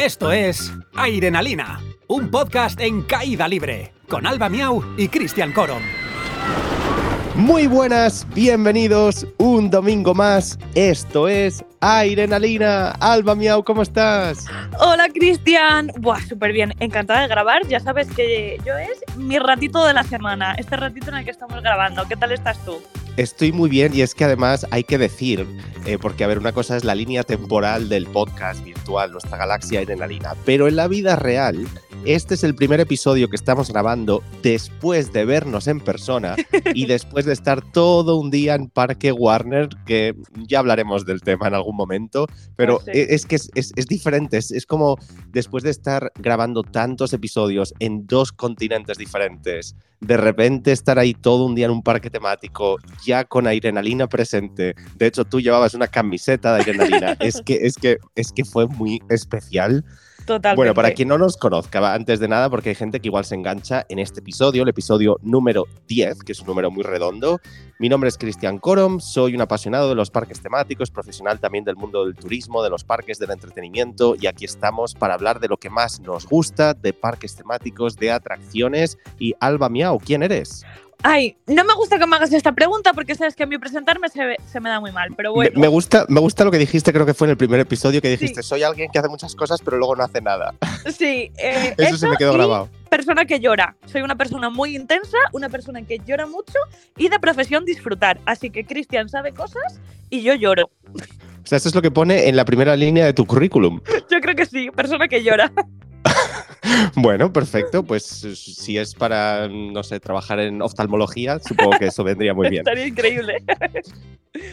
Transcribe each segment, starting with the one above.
Esto es Airenalina, un podcast en caída libre, con Alba Miau y Cristian Corom. Muy buenas, bienvenidos un domingo más. Esto es Airenalina. Alba Miau, ¿cómo estás? Hola Cristian, buah, súper bien, encantada de grabar. Ya sabes que yo es mi ratito de la semana, este ratito en el que estamos grabando. ¿Qué tal estás tú? Estoy muy bien y es que además hay que decir, eh, porque a ver, una cosa es la línea temporal del podcast virtual, nuestra galaxia Airenalina, pero en la vida real este es el primer episodio que estamos grabando después de vernos en persona y después de estar todo un día en Parque Warner, que ya hablaremos del tema en algún momento, pero sí. es que es, es- es diferente, es, es como después de estar grabando tantos episodios en dos continentes diferentes, de repente estar ahí todo un día en un parque temático, ya con adrenalina presente. De hecho, tú llevabas una camiseta de adrenalina. es que, es que, es que fue muy especial. Totalmente. Bueno, para quien no nos conozca, antes de nada, porque hay gente que igual se engancha en este episodio, el episodio número 10, que es un número muy redondo. Mi nombre es Cristian Corom, soy un apasionado de los parques temáticos, profesional también del mundo del turismo, de los parques del entretenimiento, y aquí estamos para hablar de lo que más nos gusta, de parques temáticos, de atracciones. Y Alba Miau, ¿quién eres? Ay, no me gusta que me hagas esta pregunta porque sabes que a mí presentarme se, se me da muy mal, pero bueno. Me, gusta, me gusta lo que dijiste, creo que fue en el primer episodio, que dijiste, Sí. soy alguien que hace muchas cosas, pero luego no hace nada. Sí, eh, Eso, se me quedó grabado. persona que llora. Soy una persona muy intensa, una persona que llora mucho y de profesión disfrutar. Así que Cristian sabe cosas y yo lloro. O sea, esto es lo que pone en la primera línea de tu currículum. Yo creo que sí, persona que llora. Bueno, perfecto. Pues si es para, no sé, trabajar en oftalmología, supongo que eso vendría muy bien. Estaría increíble.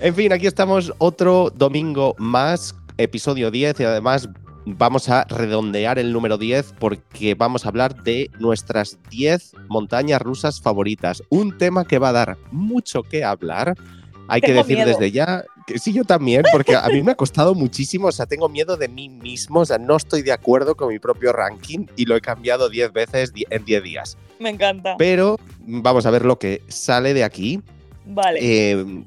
En fin, aquí estamos otro domingo más, episodio 10, y además vamos a redondear el número 10 porque vamos a hablar de nuestras 10 montañas rusas favoritas. Un tema que va a dar mucho que hablar. Hay que decir miedo. desde ya que sí, yo también, porque a mí me ha costado muchísimo, o sea, tengo miedo de mí mismo, o sea, no estoy de acuerdo con mi propio ranking y lo he cambiado 10 veces en 10 días. Me encanta. Pero vamos a ver lo que sale de aquí. Vale. Eh,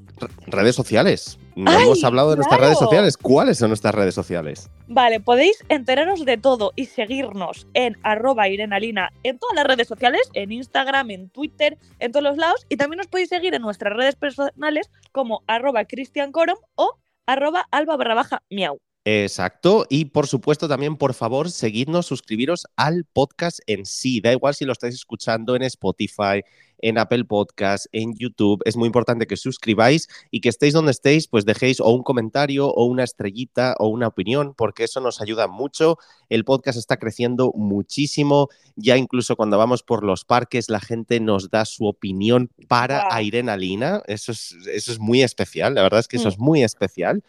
redes sociales. No ¡Ay, hemos hablado de nuestras claro! redes sociales. ¿Cuáles son nuestras redes sociales? Vale, podéis enteraros de todo y seguirnos en arroba irenalina en todas las redes sociales, en Instagram, en Twitter, en todos los lados. Y también os podéis seguir en nuestras redes personales como arroba cristiancorom o arroba alba barra baja miau. Exacto. Y por supuesto también, por favor, seguidnos, suscribiros al podcast en sí. Da igual si lo estáis escuchando en Spotify, en Apple Podcast, en YouTube. Es muy importante que suscribáis y que estéis donde estéis, pues dejéis o un comentario o una estrellita o una opinión, porque eso nos ayuda mucho. El podcast está creciendo muchísimo. Ya incluso cuando vamos por los parques, la gente nos da su opinión para Guau. Airenalina. Eso es, eso es muy especial. La verdad es que eso Mm. es muy especial.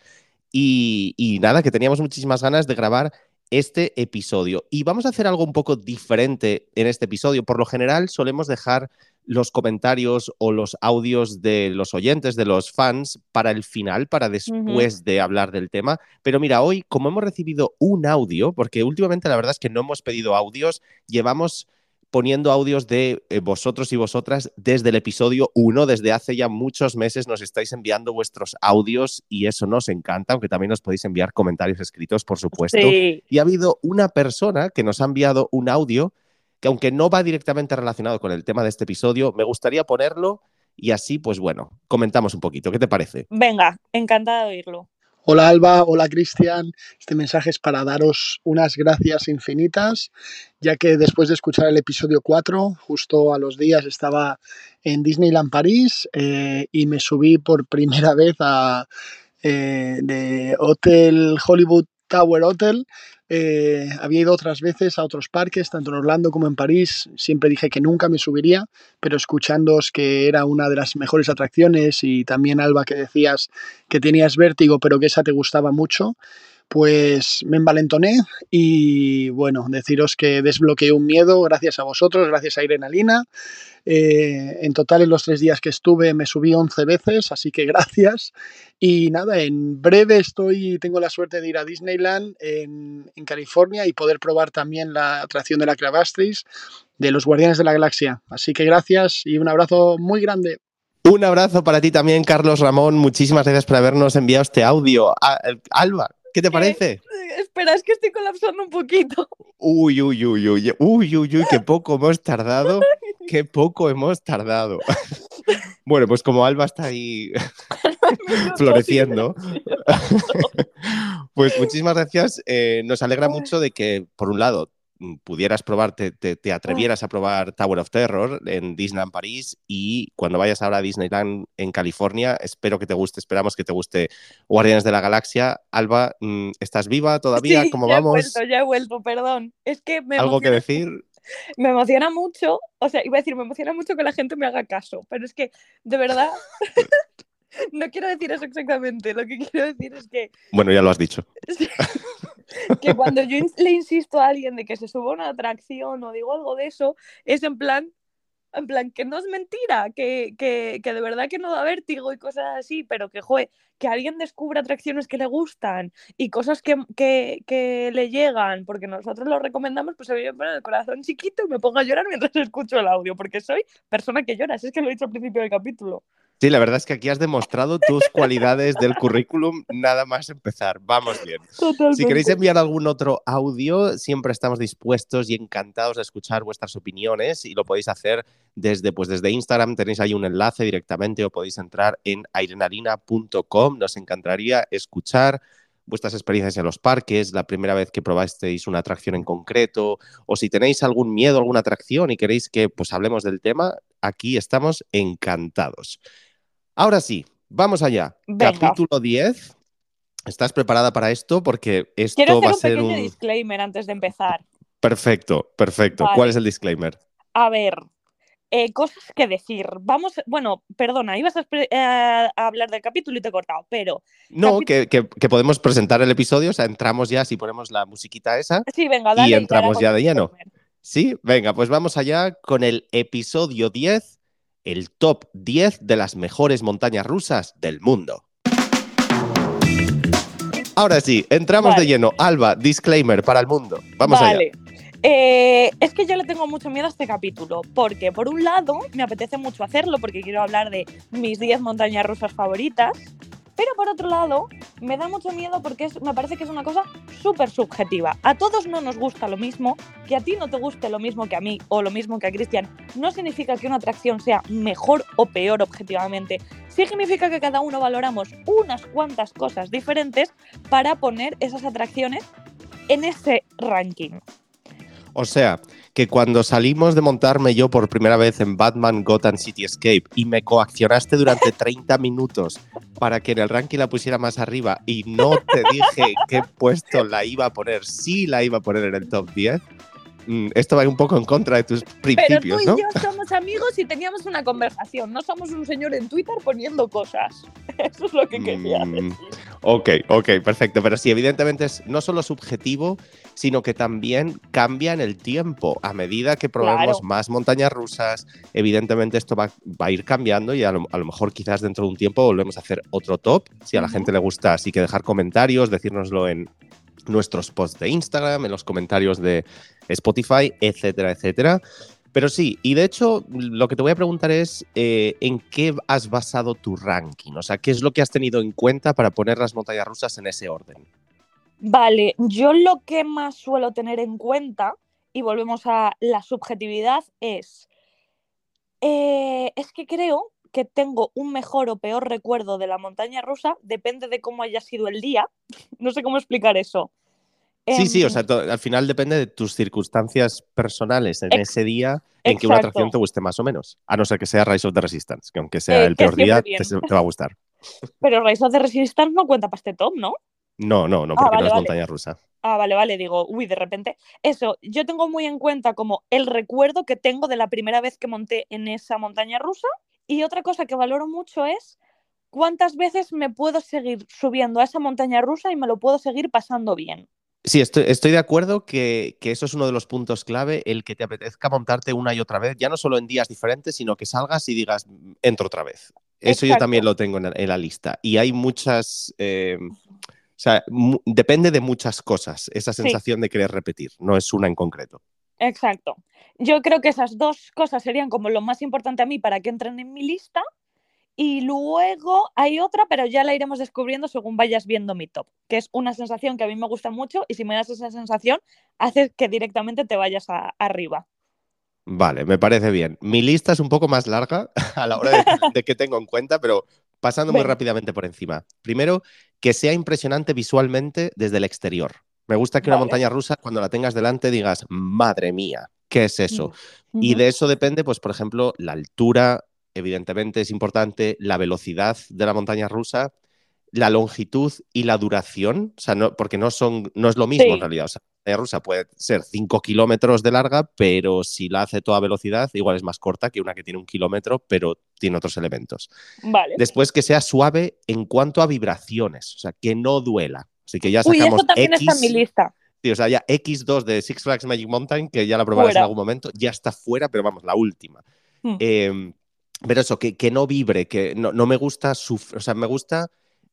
Y, y nada, que teníamos muchísimas ganas de grabar este episodio. Y vamos a hacer algo un poco diferente en este episodio. Por lo general solemos dejar los comentarios o los audios de los oyentes, de los fans, para el final, para después de hablar del tema. Pero mira, hoy, como hemos recibido un audio, porque últimamente la verdad es que no hemos pedido audios, llevamos poniendo audios de eh, vosotros y vosotras desde el episodio 1, desde hace ya muchos meses nos estáis enviando vuestros audios y eso nos encanta, aunque también nos podéis enviar comentarios escritos, por supuesto. Sí. Y ha habido una persona que nos ha enviado un audio que aunque no va directamente relacionado con el tema de este episodio, me gustaría ponerlo y así, pues bueno, comentamos un poquito. ¿Qué te parece? Venga, encantada de oírlo. Hola Alba, hola Cristian. Este mensaje es para daros unas gracias infinitas, ya que después de escuchar el episodio 4, justo a los días estaba en Disneyland París eh, y me subí por primera vez a eh, Hotel Hollywood Tower Hotel. Eh, había ido otras veces a otros parques, tanto en Orlando como en París. Siempre dije que nunca me subiría, pero escuchándoos que era una de las mejores atracciones y también Alba que decías que tenías vértigo, pero que esa te gustaba mucho, pues me envalentoné y bueno, deciros que desbloqueé un miedo gracias a vosotros, gracias a Irenalina. Eh, en total, en los tres días que estuve, me subí 11 veces, así que gracias. Y nada, en breve estoy, tengo la suerte de ir a Disneyland en, California y poder probar también la atracción de la Clavastris de los Guardianes de la Galaxia. Así que gracias y un abrazo muy grande. Un abrazo para ti también, Carlos Ramón. Muchísimas gracias por habernos enviado este audio. A- Alba, ¿Qué te parece? Eh, espera, es que estoy colapsando un poquito. Uy, uy, uy, uy, uy, uy, uy, qué poco hemos tardado. Qué poco hemos tardado. Bueno, pues como Alba está ahí floreciendo, pues muchísimas gracias. Eh, nos alegra mucho de que, por un lado, pudieras probar, te, te- te atrevieras a probar Tower of Terror en Disneyland París y cuando vayas ahora a Disneyland en California, espero que te guste, esperamos que te guste Guardianes de la Galaxia. Alba, mm, ¿estás viva todavía? Sí, ¿Cómo ya vamos? He vuelto, ya he vuelto, perdón. Es que me ¿Algo que emociona, decir? me emociona mucho, o sea, iba a decir, me emociona mucho que la gente me haga caso, pero es que, de verdad, no quiero decir eso exactamente. Lo que quiero decir es que Bueno, ya lo has dicho. Que cuando yo le insisto a alguien de que se suba a una atracción o digo algo de eso, es en plan, en plan, que no es mentira, que, que, que de verdad que no da vértigo y cosas así, pero que, joe, que alguien descubra atracciones que le gustan y cosas que, que, que le llegan, porque nosotros lo recomendamos, pues se me pone el corazón chiquito y me pongo a llorar mientras escucho el audio, porque soy persona que llora, si es que lo he dicho al principio del capítulo. Sí, la verdad es que aquí has demostrado tus cualidades del currículum nada más empezar. Vamos bien. Si queréis enviar algún otro audio, siempre estamos dispuestos y encantados de escuchar vuestras opiniones y lo podéis hacer desde, pues desde Instagram. Tenéis ahí un enlace directamente o podéis entrar en airenarina.com. Nos encantaría escuchar vuestras experiencias en los parques, la primera vez que probasteis una atracción en concreto, o si tenéis algún miedo a alguna atracción y queréis que pues hablemos del tema, aquí estamos encantados. Ahora sí, vamos allá. Venga. Capítulo 10. ¿Estás preparada para esto? Porque esto Quiero hacer va a un ser pequeño un... disclaimer antes de empezar. Perfecto, perfecto. Vale. ¿Cuál es el disclaimer? A ver, eh, cosas que decir. Vamos, bueno, perdona, ibas a, eh, a hablar del capítulo y te he cortado, pero No, que, que- que podemos presentar el episodio, o sea, entramos ya, si ponemos la musiquita esa. sí, venga, Y dale. entramos ahora ya de lleno. Sí, venga, pues vamos allá con el episodio 10, el top 10 de las mejores montañas rusas del mundo. Ahora sí, entramos Vale. de lleno. Alba, disclaimer para el mundo. Vamos allá. vale. Eh, es que yo le tengo mucho miedo a este capítulo, porque por un lado me apetece mucho hacerlo, porque quiero hablar de mis 10 montañas rusas favoritas, pero por otro lado me da mucho miedo porque me parece que es una cosa súper subjetiva. A todos no nos gusta lo mismo, que a ti no te guste lo mismo que a mí o lo mismo que a Cristian, no significa que una atracción sea mejor o peor objetivamente. Significa que cada uno valoramos unas cuantas cosas diferentes para poner esas atracciones en ese ranking. O sea, que cuando salimos de montarme yo por primera vez en Batman Gotham City Escape y me coaccionaste durante 30 minutos para que en el ranking la pusiera más arriba y no te dije qué puesto la iba a poner, sí la iba a poner en el top 10, mm, esto va un poco en contra de tus Pero tú principios, y ¿no? yo somos amigos y teníamos una conversación. No somos un señor en Twitter poniendo cosas. Eso es lo que quería Mm, decir. Ok, ok, perfecto. Pero sí, evidentemente es no solo subjetivo, sino que también cambia en el tiempo. A medida que probemos Claro. más montañas rusas, evidentemente esto va, va a ir cambiando y a lo, a lo mejor quizás dentro de un tiempo volvemos a hacer otro top. Si a la gente le gusta, así que dejar comentarios, decírnoslo en nuestros posts de Instagram, en los comentarios de Spotify, etcétera, etcétera. Pero sí, y de hecho, lo que te voy a preguntar es eh, en qué has basado tu ranking, o sea, qué es lo que has tenido en cuenta para poner las montañas rusas en ese orden. Vale, yo lo que más suelo tener en cuenta, y volvemos a la subjetividad, es. eh, es que creo que tengo un mejor o peor recuerdo de la montaña rusa, depende de cómo haya sido el día. No sé cómo explicar eso. Sí, sí, o Em, sea, al final depende de tus circunstancias personales en ese día en que una atracción te guste más o menos. A no ser que sea Rise of the Resistance, que aunque sea Eh, el peor día, te, te va a gustar. Pero Rise of the Resistance no cuenta para este top, ¿no? No, no, no, Ah, porque vale, no es vale. montaña rusa. Ah, vale, vale, digo, uy, de repente. Eso, yo tengo muy en cuenta como el recuerdo que tengo de la primera vez que monté en esa montaña rusa. Y otra cosa que valoro mucho es cuántas veces me puedo seguir subiendo a esa montaña rusa y me lo puedo seguir pasando bien. Sí, estoy, estoy de acuerdo que, que eso es uno de los puntos clave, el que te apetezca montarte una y otra vez, ya no solo en días diferentes, sino que salgas y digas, "Mm, entro otra vez. Eso yo también lo tengo en la, en la lista. Y hay muchas, eh, sea, depende de muchas cosas, esa Sí. sensación de querer repetir, no es una en concreto. Exacto. Yo creo que esas dos cosas serían como lo más importante a mí para que entren en mi lista. Y luego hay otra, pero ya la iremos descubriendo según vayas viendo mi top, que es una sensación que a mí me gusta mucho y si me das esa sensación, hace que directamente te vayas a- arriba. Vale, me parece bien. Mi lista es un poco más larga a la hora de, de que tengo en cuenta, pero pasando muy rápidamente por encima. Primero, que sea impresionante visualmente desde el exterior. Me gusta que una montaña rusa, cuando la tengas delante, digas, madre mía, ¿qué es eso? Mm. Y de eso depende, pues, por ejemplo, la altura, evidentemente es importante, la velocidad de la montaña rusa, la longitud y la duración, o sea, no, porque no, son, no es lo mismo Sí. en realidad. O sea, la rusa puede ser 5 kilómetros de larga, pero si la hace toda velocidad, igual es más corta que una que tiene un kilómetro, pero tiene otros elementos. Vale. Después que sea suave en cuanto a vibraciones, o sea, que no duela. Así que ya Uy, sacamos eso también X, está en mi lista. Sí, o sea, ya X2 de Six Flags Magic Mountain, que ya la probarás en algún momento, ya está fuera, pero vamos, la última. Hmm. Eh, pero eso, que, que no vibre, que no, no me gusta, suf- o sea, me gusta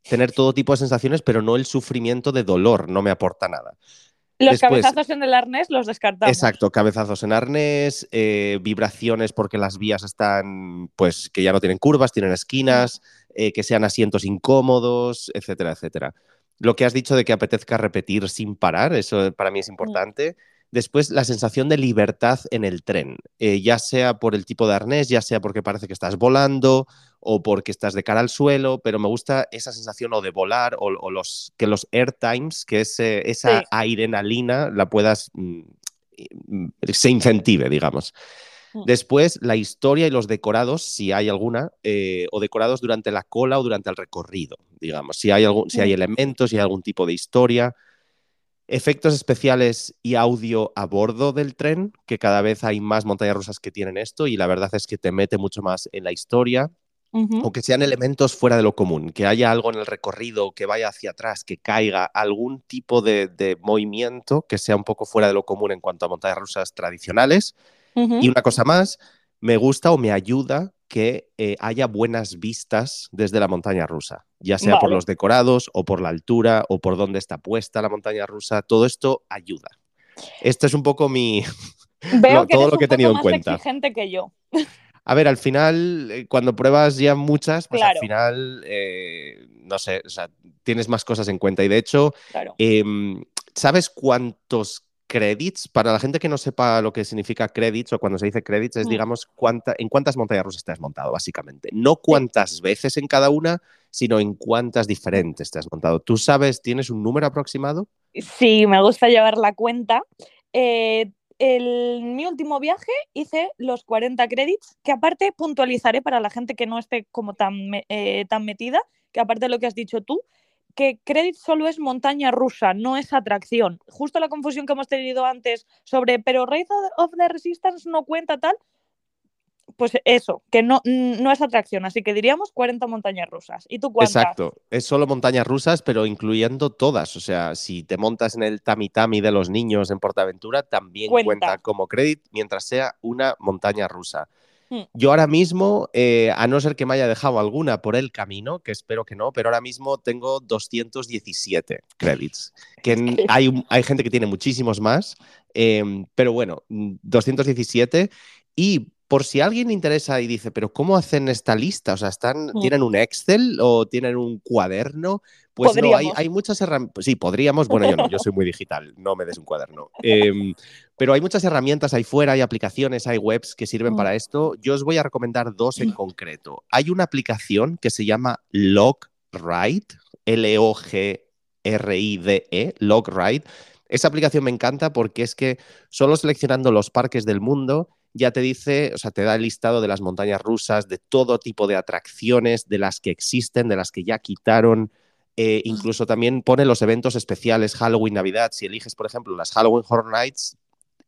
tener todo tipo de sensaciones, pero no el sufrimiento de dolor, no me aporta nada. Los Después- cabezazos en el arnés los descartamos. Exacto, cabezazos en arnés, eh, vibraciones porque las vías están, pues, que ya no tienen curvas, tienen esquinas, eh, que sean asientos incómodos, etcétera, etcétera. Lo que has dicho de que apetezca repetir sin parar, eso para mí es importante. Después, la sensación de libertad en el tren, eh, ya sea por el tipo de arnés, ya sea porque parece que estás volando o porque estás de cara al suelo, pero me gusta esa sensación o de volar o, o los, que los air times, que es, eh, esa Sí. adrenalina la puedas, mm, mm, se incentive, digamos. Mm. Después, la historia y los decorados, si hay alguna, eh, o decorados durante la cola o durante el recorrido, digamos. Si hay, algún, si hay elementos, si hay algún tipo de historia. Efectos especiales y audio a bordo del tren, que cada vez hay más montañas rusas que tienen esto y la verdad es que te mete mucho más en la historia o que sean elementos fuera de lo común, que haya algo en el recorrido, que vaya hacia atrás, que caiga, algún tipo de, de movimiento que sea un poco fuera de lo común en cuanto a montañas rusas tradicionales. Y una cosa más, me gusta o me ayuda que eh, haya buenas vistas desde la montaña rusa, ya sea por los decorados o por la altura o por dónde está puesta la montaña rusa, todo esto ayuda. Esto es un poco mi... Veo lo- que todo eres lo que he tenido poco en más cuenta. exigente que yo. A ver, al final, eh, cuando pruebas ya muchas, pues al final, eh, no sé, o sea, tienes más cosas en cuenta. Y de hecho, Claro. Em, ¿Sabes cuántos credits? Para la gente que no sepa lo que significa credits o cuando se dice credits, es, Mm. digamos, cuánta, en cuántas montañas rusas te has montado, básicamente. No cuántas veces en cada una, sino en cuántas diferentes te has montado. ¿Tú sabes, tienes un número aproximado? Sí, me gusta llevar la cuenta. Eh, el, mi último viaje hice los 40 credits, que aparte puntualizaré para la gente que no esté como tan, eh, tan metida, que aparte de lo que has dicho tú, que credit solo es montaña rusa, no es atracción. Justo la confusión que hemos tenido antes sobre, pero Raid of the Resistance no cuenta tal, pues eso, que no, no es atracción, así que diríamos 40 montañas rusas. ¿Y tú cuántas? Exacto. Es solo montañas rusas, pero incluyendo todas. O sea, si te montas en el Tami Tami de los niños en Portaventura, también Cuenta. cuenta, como credit mientras sea una montaña rusa. Hmm. Yo ahora mismo, eh, a no ser que me haya dejado alguna por el camino, que espero que no, pero ahora mismo tengo 217 credits. Que hay, hay gente que tiene muchísimos más, em, pero bueno, mm, 217. Y por si a alguien le interesa y dice, pero ¿cómo hacen esta lista? O sea, ¿están, Hmm. ¿tienen un Excel o tienen un cuaderno? Pues no, hay, Podríamos. hay muchas herramientas. Sí, podríamos. Bueno, yo no, yo soy muy digital, no me des un cuaderno. Em, pero hay muchas herramientas ahí fuera, hay aplicaciones, hay webs que sirven Mm. para esto. Yo os voy a recomendar dos en concreto. Hay una aplicación que se llama Logride, L-O-G-R-I-D-E, Logride. Esa aplicación me encanta porque es que solo seleccionando los parques del mundo ya te dice, o sea, te da el listado de las montañas rusas, de todo tipo de atracciones, de las que existen, de las que ya quitaron. Eh, incluso también pone los eventos especiales, Halloween, Navidad. Si eliges, por ejemplo, las Halloween Horror Nights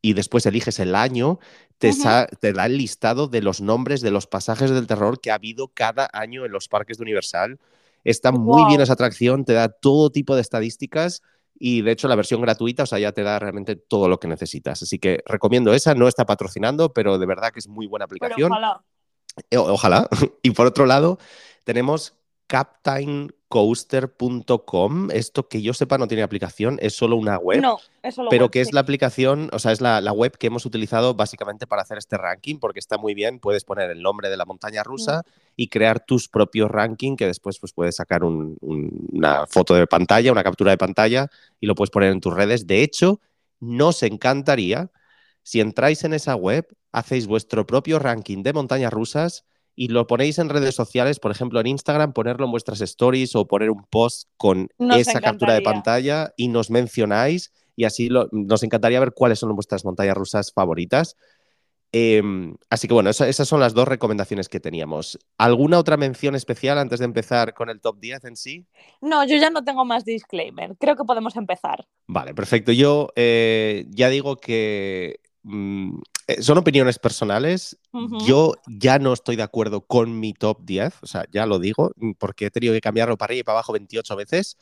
y después eliges el año, te, te da el listado de los nombres de los pasajes del terror que ha habido cada año en los parques de Universal. Está muy bien esa atracción, te da todo tipo de estadísticas y de hecho la versión gratuita, o sea, ya te da realmente todo lo que necesitas. Así que recomiendo esa, no está patrocinando, pero de verdad que es muy buena Pero aplicación. ojalá. Eh, Ojalá. Y por otro lado, tenemos captaincoaster.com. Esto que yo sepa no tiene aplicación, es solo una web. No, eso lo pero web, que es la aplicación, o sea, es la, la web que hemos utilizado básicamente para hacer este ranking, porque está muy bien, puedes poner el nombre de la montaña rusa y crear tus propios ranking, que después pues, puedes sacar un- un- una foto de pantalla, una captura de pantalla y lo puedes poner en tus redes. De hecho, nos encantaría si entráis en esa web, hacéis vuestro propio ranking de montañas rusas y lo ponéis en redes sociales, por ejemplo en Instagram, ponerlo en vuestras stories o poner un post con Nos esa captura de pantalla y nos mencionáis y así lo- nos encantaría ver cuáles son vuestras montañas rusas favoritas. Em, así que bueno, esa- esas son las dos recomendaciones que teníamos. ¿Alguna otra mención especial antes de empezar con el top 10 en sí? No, yo ya no tengo más disclaimer. Creo que podemos empezar. Vale, perfecto. Yo eh, ya digo que mm, son opiniones personales. Yo ya no estoy de acuerdo con mi top 10, o sea, ya lo digo, mm, porque he tenido que cambiarlo para arriba y para abajo 28 veces.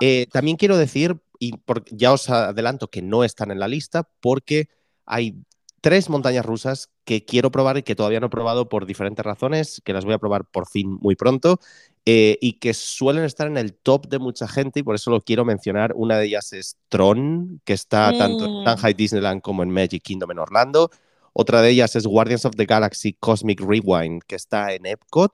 Eh, también quiero decir, y por- ya os adelanto que no están en la lista, porque hay tres montañas rusas que quiero probar y que todavía no he probado por diferentes razones, que las voy a probar por fin muy pronto, eh, y que suelen estar en el top de mucha gente, y por eso lo quiero mencionar. Una de ellas es Tron, que está tanto en Mm. Shanghai Disneyland como en Magic Kingdom en Orlando. Otra de ellas es Guardians of the Galaxy Cosmic Rewind, que está en Epcot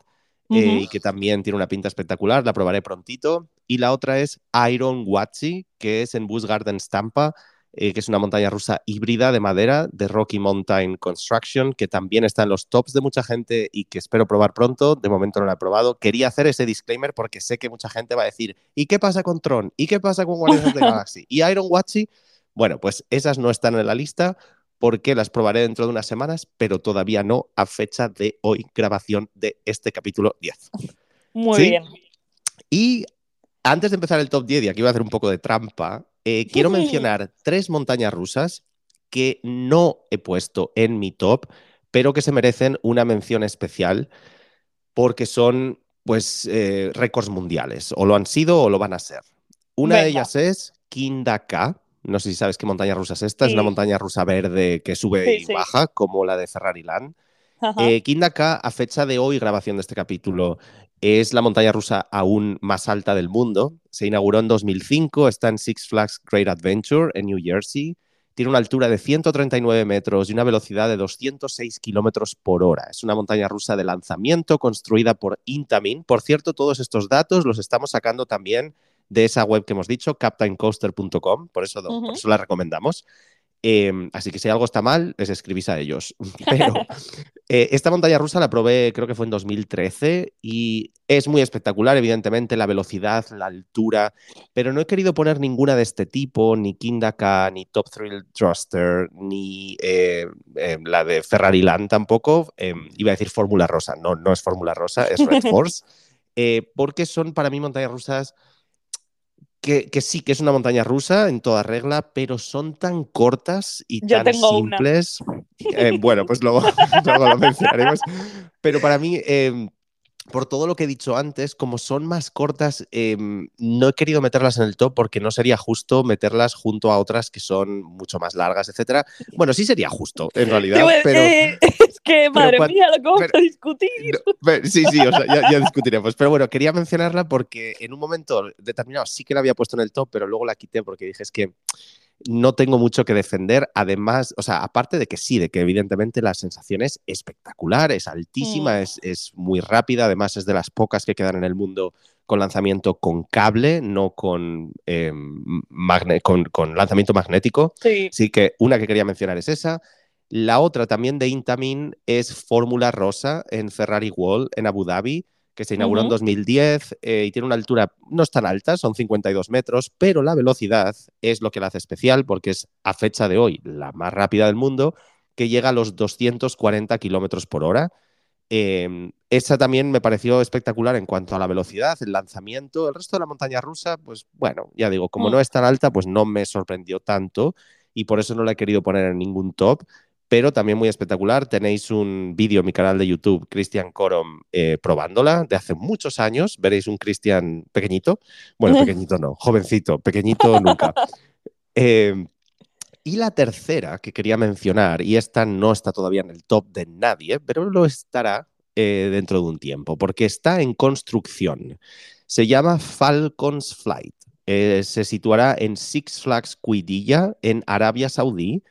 eh, y que también tiene una pinta espectacular, la probaré prontito. Y la otra es Iron Watchy, que es en Busch Gardens Tampa, eh, que es una montaña rusa híbrida de madera de Rocky Mountain Construction, que también está en los tops de mucha gente y que espero probar pronto. De momento no la he probado. Quería hacer ese disclaimer porque sé que mucha gente va a decir, ¿y qué pasa con Tron? ¿Y qué pasa con Guardians of the Galaxy? ¿Y Iron Watchy? Bueno, pues esas no están en la lista porque las probaré dentro de unas semanas, pero todavía no a fecha de hoy, grabación de este capítulo 10. Muy ¿sí? bien. Y antes de empezar el top 10, y aquí voy a hacer un poco de trampa, eh, quiero mencionar tres montañas rusas que no he puesto en mi top, pero que se merecen una mención especial porque son pues eh, récords mundiales, o lo han sido o lo van a ser. Una de ellas es Kindaka. No sé si sabes qué montaña rusa es esta. Es una montaña rusa verde que sube Sí, y sí. baja, como la de Ferrari Land. Eh, Kindaka, a fecha de hoy, grabación de este capítulo, es la montaña rusa aún más alta del mundo. Se inauguró en 2005, está en Six Flags Great Adventure en New Jersey. Tiene una altura de 139 metros y una velocidad de 206 kilómetros por hora. Es una montaña rusa de lanzamiento construida por Intamin. Por cierto, todos estos datos los estamos sacando también de esa web que hemos dicho, captaincoaster.com, por eso, por eso la recomendamos. Eh, así que si algo está mal, les escribís a ellos. Pero eh, esta montaña rusa la probé, creo que fue en 2013, y es muy espectacular, evidentemente, la velocidad, la altura, pero no he querido poner ninguna de este tipo, ni Kindaka, ni Top Thrill Thruster, ni eh, eh, la de Ferrari Land tampoco. Eh, iba a decir Fórmula Rosa, no, no es Fórmula Rosa, es Red Force, eh, porque son para mí montañas rusas que, que sí, que es una montaña rusa en toda regla, pero son tan cortas y Yo tan tengo una. simples. Eh, bueno, pues luego, luego lo mencionaremos. Pero para mí, eh, por todo lo que he dicho antes, como son más cortas, eh, no he querido meterlas en el top porque no sería justo meterlas junto a otras que son mucho más largas, etcétera. Bueno, sí sería justo, en realidad, pero... eh, es que, madre mía, lo que vamos a discutir. No, pero- sí, sí, o sea, ya, ya discutiremos. Pero bueno, quería mencionarla porque en un momento determinado sí que la había puesto en el top, pero luego la quité porque dije es que no tengo mucho que defender. Además, o sea, aparte de que sí, de que evidentemente la sensación es espectacular, es altísima, es, es muy rápida. Además, es de las pocas que quedan en el mundo con lanzamiento con cable, no con, eh, magne- con, con lanzamiento magnético. Sí. Así que una que quería mencionar es esa. La otra también de Intamin es Fórmula Rosa en Ferrari Wall en Abu Dhabi, que se inauguró en Ujú. 2010 eh, y tiene una altura no es tan alta, son 52 metros, pero la velocidad es lo que la hace especial porque es a fecha de hoy la más rápida del mundo, que llega a los 240 kilómetros por hora. Eh, esa también me pareció espectacular en cuanto a la velocidad, el lanzamiento. El resto de la montaña rusa, pues bueno, ya digo, como Mm. no es tan alta, pues no me sorprendió tanto y por eso no la he querido poner en ningún top. Pero también muy espectacular. Tenéis un vídeo en mi canal de YouTube, Cristian Corom, eh, probándola de hace muchos años. Veréis un Cristian pequeñito. Bueno, pequeñito no, jovencito, pequeñito nunca. Eh, y la tercera que quería mencionar, y esta no está todavía en el top de nadie, pero lo estará eh, dentro de un tiempo, porque está en construcción. Se llama Falcons Flight. Eh, se situará en Six Flags Quidilla, en Arabia Saudí,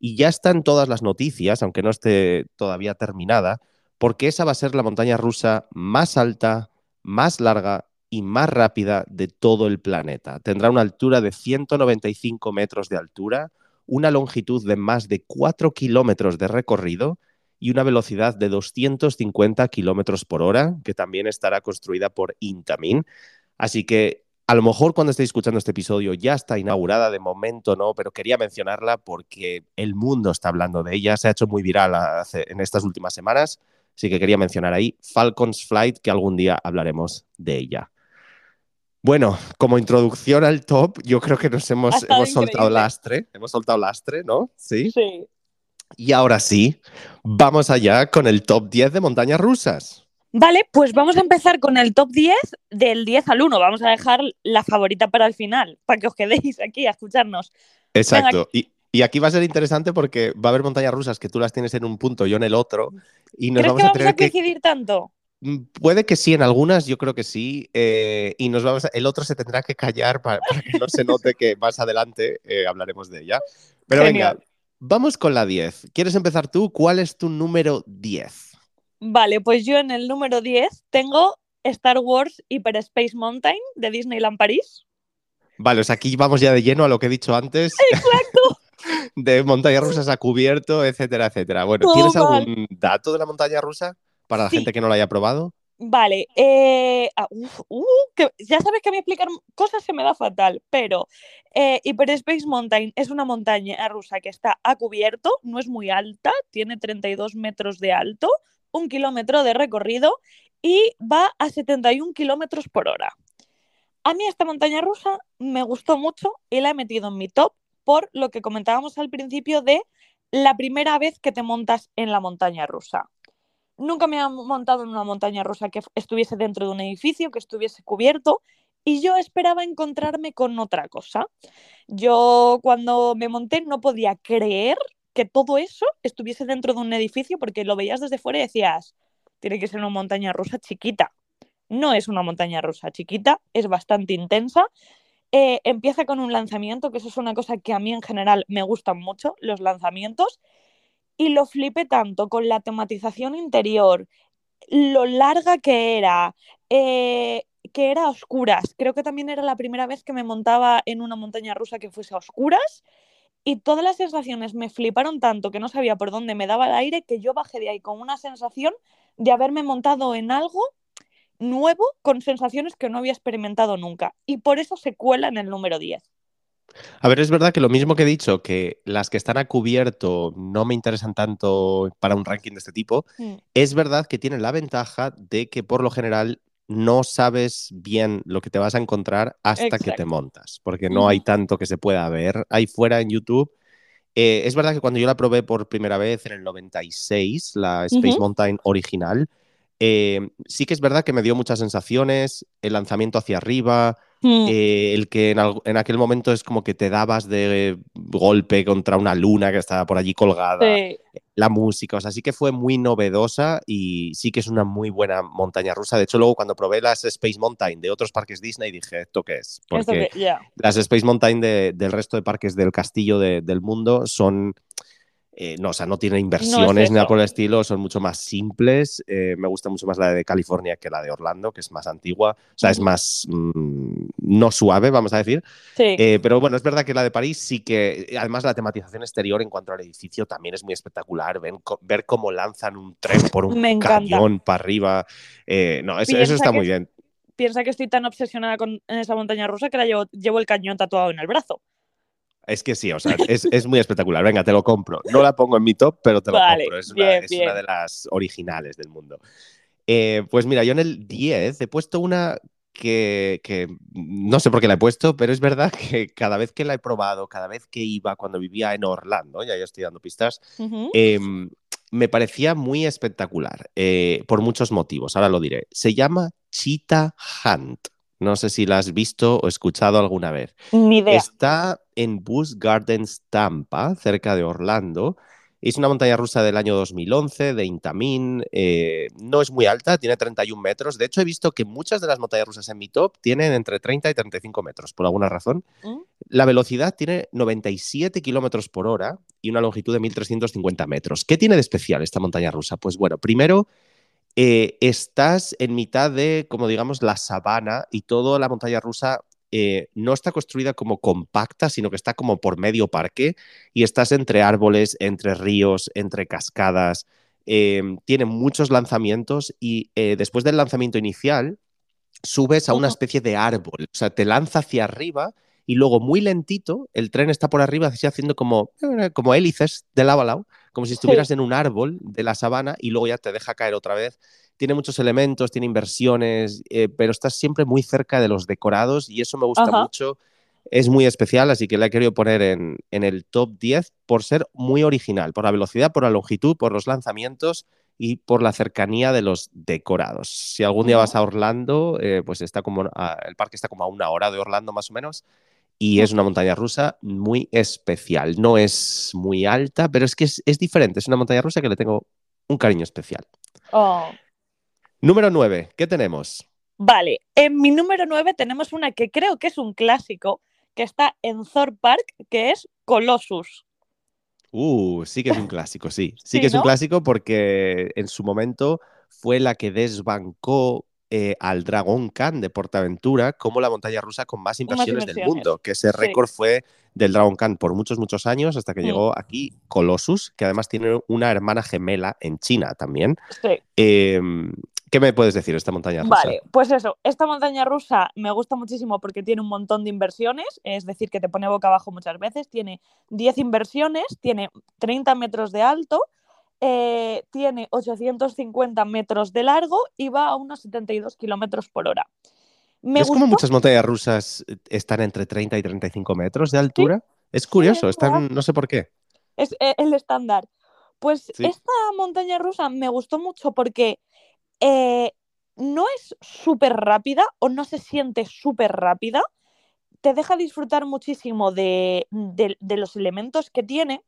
y ya están todas las noticias, aunque no esté todavía terminada, porque esa va a ser la montaña rusa más alta, más larga y más rápida de todo el planeta. Tendrá una altura de 195 metros de altura, una longitud de más de 4 kilómetros de recorrido y una velocidad de 250 kilómetros por hora, que también estará construida por Intamin. Así que a lo mejor cuando estéis escuchando este episodio ya está inaugurada, de momento no, pero quería mencionarla porque el mundo está hablando de ella, se ha hecho muy viral en estas últimas semanas, así que quería mencionar ahí Falcons Flight, que algún día hablaremos de ella. Bueno, como introducción al top, yo creo que nos hemos, hemos soltado lastre, hemos soltado lastre, ¿no? Sí. Sí. Y ahora sí, vamos allá con el top 10 de montañas rusas. Vale, pues vamos a empezar con el top 10 del 10 al 1. Vamos a dejar la favorita para el final, para que os quedéis aquí a escucharnos. Exacto. Y, aquí va a ser interesante porque va a haber montañas rusas que tú las tienes en un punto, yo en el otro. Y nos vamos que a tener a coincidir tanto? Mm, puede que sí, en algunas yo creo que sí. Eh, y nos vamos el otro se tendrá que callar para, que no se note que más adelante eh, hablaremos de ella. Pero venga, vamos con la 10. ¿Quieres empezar tú? ¿Cuál es tu número 10? Vale, pues yo en el número 10 tengo Star Wars Hyper Space Mountain de Disneyland París. Vale, o sea, aquí vamos ya de lleno a lo que he dicho antes. Exacto. de montañas rusas a cubierto, etcétera, etcétera. Bueno, ¿tienes algún dato de la montaña rusa para la gente que no la haya probado? Vale, eh, ah, uh, ya sabes que a mí explicar cosas se me da fatal, pero eh, Hyper Space Mountain es una montaña rusa que está a cubierto, no es muy alta, tiene 32 metros de alto, un kilómetro de recorrido y va a 71 kilómetros por hora. A mí esta montaña rusa me gustó mucho y la he metido en mi top por lo que comentábamos al principio de la primera vez que te montas en la montaña rusa. Nunca me he montado en una montaña rusa que estuviese dentro de un edificio, que estuviese cubierto, y yo esperaba encontrarme con otra cosa. Yo cuando me monté no podía creer que todo eso estuviese dentro de un edificio porque lo veías desde fuera y decías, tiene que ser una montaña rusa chiquita. No es una montaña rusa chiquita, es bastante intensa. Eh, empieza con un lanzamiento, que eso es una cosa que a mí en general me gustan mucho, los lanzamientos, y lo flipé tanto con la tematización interior, lo larga que era, eh, que era a oscuras. Creo que también era la primera vez que me montaba en una montaña rusa que fuese a oscuras y todas las sensaciones me fliparon tanto que no sabía por dónde me daba el aire que yo bajé de ahí con una sensación de haberme montado en algo nuevo con sensaciones que no había experimentado nunca. Y por eso se cuela en el número 10. A ver, es verdad que lo mismo que he dicho, que las que están a cubierto no me interesan tanto para un ranking de este tipo, mm. es verdad que tienen la ventaja de que por lo general no sabes bien lo que te vas a encontrar hasta que te montas, porque no hay tanto que se pueda ver ahí fuera en YouTube. Eh, es verdad que cuando yo la probé por primera vez en el 96, la Space Mountain original, eh, sí que es verdad que me dio muchas sensaciones, el lanzamiento hacia arriba, mm. eh, el que en, aquel momento es como que te dabas de golpe contra una luna que estaba por allí colgada, la música, o sea, sí que fue muy novedosa y sí que es una muy buena montaña rusa. De hecho, luego cuando probé las Space Mountain de otros parques Disney dije, ¿esto qué es? Porque las Space Mountain del resto de parques del castillo del mundo son eh, no, o sea, no tiene inversiones ni nada por el estilo, son mucho más simples. Eh, me gusta mucho más la de California que la de Orlando, que es más antigua. O sea, es más mm, no suave, vamos a decir. Sí. Eh, pero bueno, es verdad que la de París sí que, además la tematización exterior en cuanto al edificio también es muy espectacular. ver cómo lanzan un tren por un cañón para arriba. no, eso, está muy bien. Piensa que estoy tan obsesionada con esa montaña rusa que la llevo el cañón tatuado en el brazo. Es que sí, o sea, es, muy espectacular. Venga, te lo compro. No la pongo en mi top, pero te lo compro. Es, una, de las originales del mundo. Eh, pues mira, yo en el 10 he puesto una que, no sé por qué la he puesto, pero es verdad que cada vez que la he probado, cada vez que iba cuando vivía en Orlando, ya ya estoy dando pistas, em, me parecía muy espectacular eh, por muchos motivos. Ahora lo diré. Se llama Cheetah Hunt. No sé si la has visto o escuchado alguna vez. Ni idea. Está en Busch Gardens, Tampa, cerca de Orlando. Es una montaña rusa del año 2011, de Intamin. eh, no es muy alta, tiene 31 metros. De hecho, he visto que muchas de las montañas rusas en mi top tienen entre 30 y 35 metros, por alguna razón. ¿Mm? La velocidad tiene 97 kilómetros por hora y una longitud de 1350 metros. ¿Qué tiene de especial esta montaña rusa? Pues bueno, primero eh, estás en mitad de, como digamos, la sabana y toda la montaña rusa eh, no está construida como compacta, sino que está como por medio parque y estás entre árboles, entre ríos, entre cascadas. eh, tiene muchos lanzamientos y eh, después del lanzamiento inicial subes a una especie de árbol, o sea, te lanza hacia arriba y luego muy lentito el tren está por arriba así haciendo como, como hélices de lado a lado, como si estuvieras en un árbol de la sabana y luego ya te deja caer otra vez. Tiene muchos elementos, tiene inversiones, eh, pero estás siempre muy cerca de los decorados y eso me gusta Ajá. mucho. Es muy especial, así que la he querido poner en, en el top 10 por ser muy original, por la velocidad, por la longitud, por los lanzamientos y por la cercanía de los decorados. Si algún día vas a Orlando, eh, pues está como a- el parque está como a una hora de Orlando más o menos y es una montaña rusa muy especial. No es muy alta, pero es que es, es diferente. Es una montaña rusa que le tengo un cariño especial. Oh. Número 9, ¿qué tenemos? Vale, en mi número 9 tenemos una que creo que es un clásico, que está en Thor Park, que es Colossus. Uh, sí que es un clásico, sí. Sí, Sí, que es un clásico porque en su momento fue la que desbancó eh, al Dragon Khan de Portaventura como la montaña rusa con más inversiones, del inversiones, mundo, que ese sí. récord fue del Dragon Khan por muchos, muchos años hasta que Mm. llegó aquí Colossus, que además tiene una hermana gemela en China también. Sí. Eh, ¿Qué me puedes decir de esta montaña rusa? Vale, pues eso, esta montaña rusa me gusta muchísimo porque tiene un montón de inversiones, es decir, que te pone boca abajo muchas veces, tiene 10 inversiones, tiene 30 metros de alto, eh, tiene 850 metros de largo y va a unos 72 kilómetros por hora. Me ¿Ves como muchas montañas rusas eh, están entre 30 y 35 metros de altura? Es curioso, es están, no sé por qué. Es eh, el estándar. Pues Sí. esta montaña rusa me gustó mucho porque eh, no es súper rápida o no se siente súper rápida. Te deja disfrutar muchísimo de, de- de los elementos que tiene.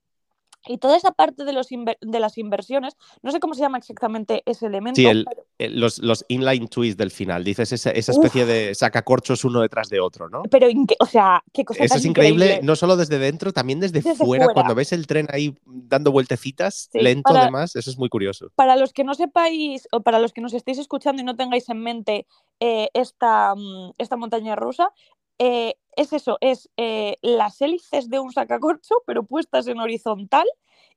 Y toda esa parte de, los de las inversiones, no sé cómo se llama exactamente ese elemento. Sí, el- pero, Eh, Los, los inline twists del final, dices esa, esa Uf. especie de sacacorchos uno detrás de otro, ¿no? pero o sea, qué cosa Eso tan es increíble, no solo desde dentro, también desde, Desde fuera, fuera. cuando ves el tren ahí dando vueltecitas, Sí, lento para- además, eso es muy curioso. Para los que no sepáis, o para los que nos estéis escuchando y no tengáis en mente eh, esta, mm, esta montaña rusa, eh, es eso, es eh, las hélices de un sacacorcho, pero puestas en horizontal,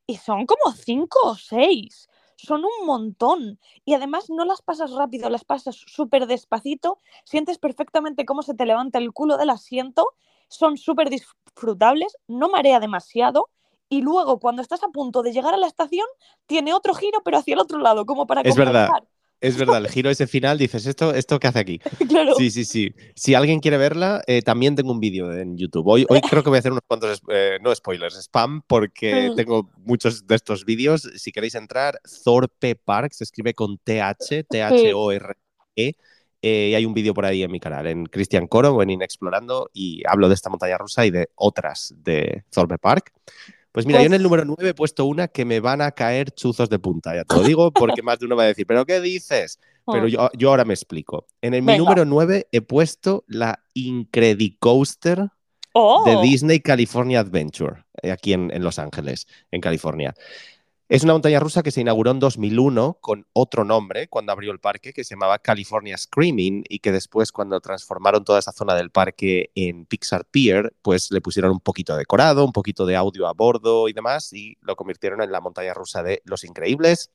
y son como cinco o seis. Son un montón. Y además no las pasas rápido, las pasas súper despacito. Sientes perfectamente cómo se te levanta el culo del asiento. Son súper disfrutables, no marea demasiado. Y luego, cuando estás a punto de llegar a la estación, tiene otro giro, pero hacia el otro lado, como para Es verdad. Es verdad, el giro ese final, dices, ¿esto, esto qué hace aquí? claro. Sí, sí, sí. Si alguien quiere verla, eh, también tengo un vídeo en YouTube. Hoy, hoy creo que voy a hacer unos cuantos, eh, no spoilers, spam, porque Mm. tengo muchos de estos vídeos. Si queréis entrar, Thorpe Park, se escribe con TH, T-H-O-R-E. Eh, y hay un vídeo por ahí en mi canal, en Cristian Coro o en Inexplorando, y hablo de esta montaña rusa y de otras de Thorpe Park. Pues mira, yo en el Pues- número 9 he puesto una que me van a caer chuzos de punta, ya te lo digo, porque más de uno va a decir, ¿pero qué dices? Pero Mm. yo, yo ahora me explico. En el mi número 9 he puesto la Incredicoaster ¡Oh! de Disney California Adventure, eh, aquí en, en Los Ángeles, en California. Es una montaña rusa que se inauguró en 2001 con otro nombre cuando abrió el parque, que se llamaba California Screaming, y que después, cuando transformaron toda esa zona del parque en Pixar Pier, pues le pusieron un poquito de decorado, un poquito de audio a bordo y demás, y lo convirtieron en la montaña rusa de Los Increíbles.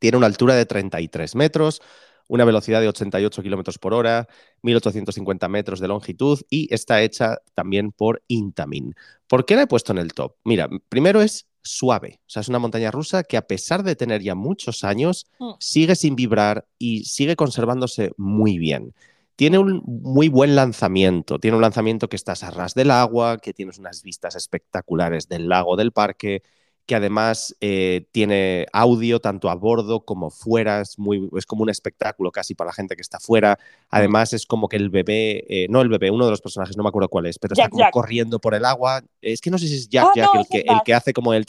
Tiene una altura de 33 metros, una velocidad de 88 kilómetros por hora, 1850 metros de longitud y está hecha también por Intamin. ¿Por qué la he puesto en el top? Mira, primero es suave, o sea, es una montaña rusa que a pesar de tener ya muchos años, Mm. sigue sin vibrar y sigue conservándose muy bien. Tiene un muy buen lanzamiento, tiene un lanzamiento que estás a ras del agua, que tienes unas vistas espectaculares del lago del parque, que además eh, tiene audio tanto a bordo como fuera, es, muy, es como un espectáculo casi para la gente que está fuera. Además es como que el bebé, eh, no el bebé, uno de los personajes, no me acuerdo cuál es, pero está como Jack. corriendo por el agua. Es que no sé si es Jack Ah, Jack no, el, que, el Dash. que hace como el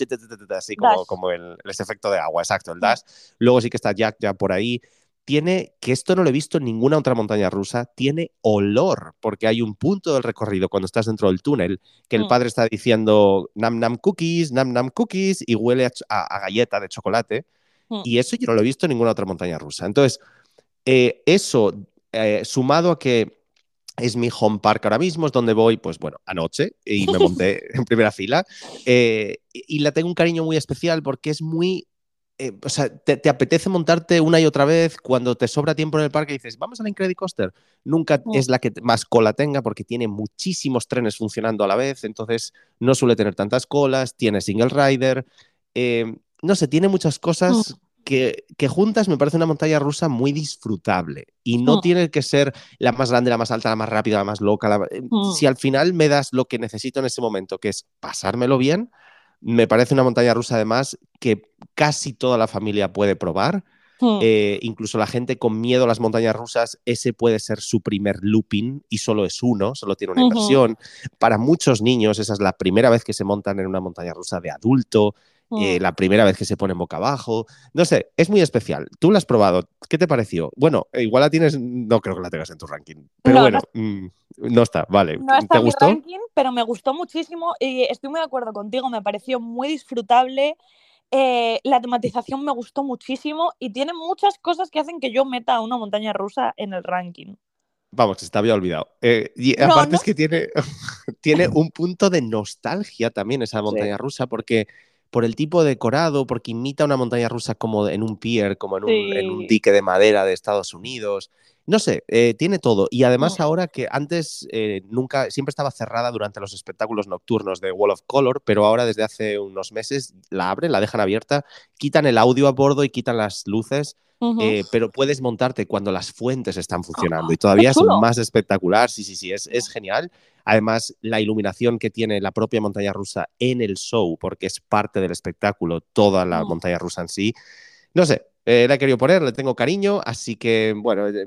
así como, como el, ese efecto de agua, exacto, el dash. Luego sí que está Jack ya por ahí. Tiene, que esto no lo he visto en ninguna otra montaña rusa, tiene olor, porque hay un punto del recorrido cuando estás dentro del túnel que el Mm. padre está diciendo nam nam cookies, nam nam cookies y huele a, ch- a- a galleta de chocolate. Mm. Y eso yo no lo he visto en ninguna otra montaña rusa. Entonces, eh, eso eh, sumado a que es mi home park ahora mismo, es donde voy, pues bueno, anoche y me monté en primera fila. eh, y y la tengo un cariño muy especial porque es muy. Eh, o sea, te, te apetece montarte una y otra vez cuando te sobra tiempo en el parque y dices, vamos a la Incredicoaster. Nunca Mm. es la que más cola tenga porque tiene muchísimos trenes funcionando a la vez, entonces no suele tener tantas colas, tiene single rider. eh, no sé, tiene muchas cosas que, que juntas me parece una montaña rusa muy disfrutable y no Mm. tiene que ser la más grande, la más alta, la más rápida, la más loca. la- eh, Mm. Si al final me das lo que necesito en ese momento, que es pasármelo bien, me parece una montaña rusa además que casi toda la familia puede probar. Mm. Eh, incluso la gente con miedo a las montañas rusas, ese puede ser su primer looping y solo es uno, solo tiene una inversión. Para muchos niños, esa es la primera vez que se montan en una montaña rusa de adulto, eh, Mm. la primera vez que se ponen boca abajo. No sé, es muy especial. Tú la has probado, ¿qué te pareció? Bueno, igual la tienes, no creo que la tengas en tu ranking, pero No, bueno, mm, no está, vale. No está ¿Te en mi gustó? ranking, pero me gustó muchísimo y estoy muy de acuerdo contigo. Me pareció muy disfrutable. Eh, la tematización me gustó muchísimo y tiene muchas cosas que hacen que yo meta a una montaña rusa en el ranking. Vamos, que se te había olvidado. Eh, y No, aparte no. es que tiene, tiene un punto de nostalgia también esa montaña rusa, porque por el tipo de decorado, porque imita una montaña rusa como en un pier, como en un, en un Sí. dique de madera de Estados Unidos. No sé, eh, tiene todo. Y además Mm. ahora que antes eh, nunca, siempre estaba cerrada durante los espectáculos nocturnos de Wall of Color, pero ahora desde hace unos meses la abren, la dejan abierta, quitan el audio a bordo y quitan las luces eh, pero puedes montarte cuando las fuentes están funcionando y todavía es más espectacular. Sí, sí, sí, es, es genial. Además, la iluminación que tiene la propia montaña rusa en el show, porque es parte del espectáculo, toda la Mm. montaña rusa en sí. No sé, eh, la he querido poner, le tengo cariño, así que, bueno, eh,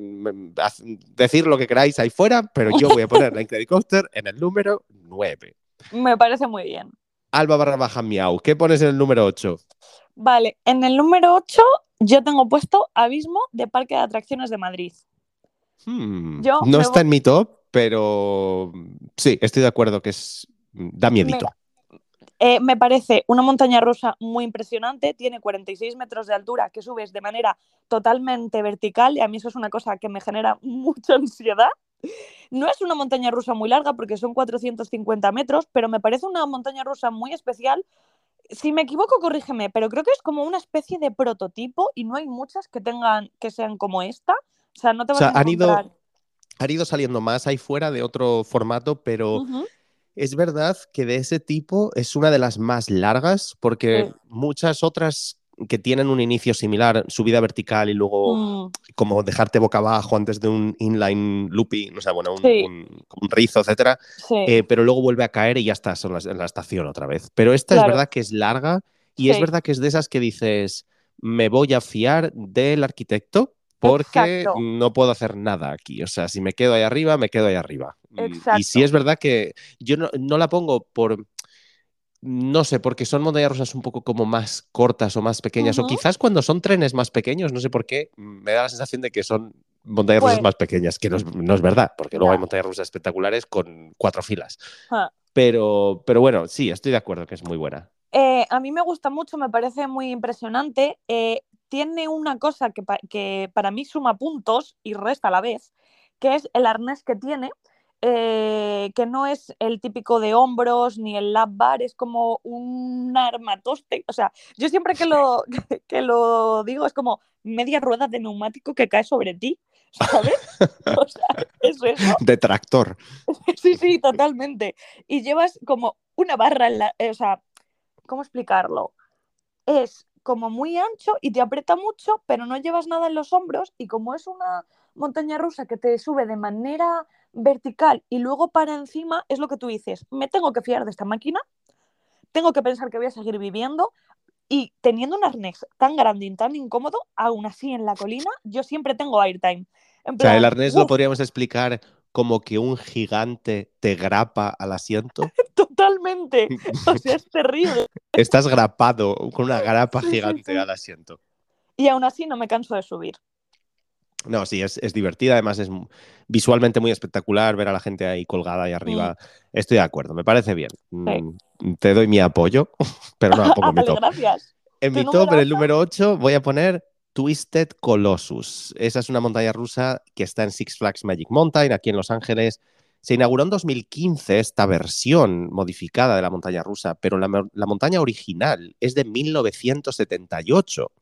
decir lo que queráis ahí fuera, pero yo voy a poner la Incredicoaster en el número 9. Me parece muy bien. Alba barra baja miau, ¿qué pones en el número 8? Vale, en el número 8 yo tengo puesto Abismo de Parque de Atracciones de Madrid. Hmm, Yo no está voy- en mi top, pero sí, estoy de acuerdo que es da miedito. Eh, me parece una montaña rusa muy impresionante, tiene 46 metros de altura que subes de manera totalmente vertical y a mí eso es una cosa que me genera mucha ansiedad. No es una montaña rusa muy larga porque son 450 metros, pero me parece una montaña rusa muy especial. Si me equivoco, corrígeme, pero creo que es como una especie de prototipo y no hay muchas que tengan que sean como esta. O sea, no te O vas sea, a han ido, encontrar. han ido saliendo más ahí fuera de otro formato, pero Ujú. Es verdad que de ese tipo es una de las más largas, porque Sí. muchas otras que tienen un inicio similar, subida vertical y luego Mm, como dejarte boca abajo antes de un inline looping, o sea, bueno, un, Sí. un- como un rizo, etcétera, sí. eh, pero luego vuelve a caer y ya estás en la, en la estación otra vez. Pero esta es verdad que es larga y es verdad que es de esas que dices, me voy a fiar del arquitecto porque Exacto. no puedo hacer nada aquí. O sea, si me quedo ahí arriba, me quedo ahí arriba. Y sí es verdad que yo no, no la pongo por... No sé, porque son montañas rusas un poco como más cortas o más pequeñas, o quizás cuando son trenes más pequeños, no sé por qué, me da la sensación de que son montañas rusas Pues- más pequeñas, que no es, no es verdad, porque luego hay montañas rusas espectaculares con cuatro filas. Pero, pero bueno, sí, estoy de acuerdo que es muy buena. Eh, a mí me gusta mucho, me parece muy impresionante. Eh, tiene una cosa que, pa- que para mí suma puntos y resta a la vez, que es el arnés que tiene, eh, que no es el típico de hombros ni el lap bar, es como un armatoste. O sea, yo siempre que lo, que lo digo es como media rueda de neumático que cae sobre ti, ¿sabes? O sea, es eso. De tractor. Sí, sí, totalmente. Y llevas como una barra en la. eh, o sea, ¿cómo explicarlo? Es como muy ancho y te aprieta mucho, pero no llevas nada en los hombros. Y como es una montaña rusa que te sube de manera vertical y luego para encima, es lo que tú dices. Me tengo que fiar de esta máquina tengo que pensar que voy a seguir viviendo y teniendo un arnés tan grande y tan incómodo, aún así en la colina, yo siempre tengo airtime. O sea, el arnés lo podríamos explicar como que un gigante te grapa al asiento. Totalmente. O sea, es terrible. Estás grapado con una grapa Sí, gigante sí. al asiento. Y aún así no me canso de subir. No, sí, es, es divertida, además es visualmente muy espectacular ver a la gente ahí colgada ahí arriba. Estoy de acuerdo, me parece bien. Mm, Te doy mi apoyo, pero no en mi top. gracias. En ¿Tu mi número top, en el ocho? número 8, voy a poner Twisted Colossus. Esa es una montaña rusa que está en Six Flags Magic Mountain, aquí en Los Ángeles. Se inauguró en 2015 esta versión modificada de la montaña rusa, pero la, mo- la montaña original es de 1978.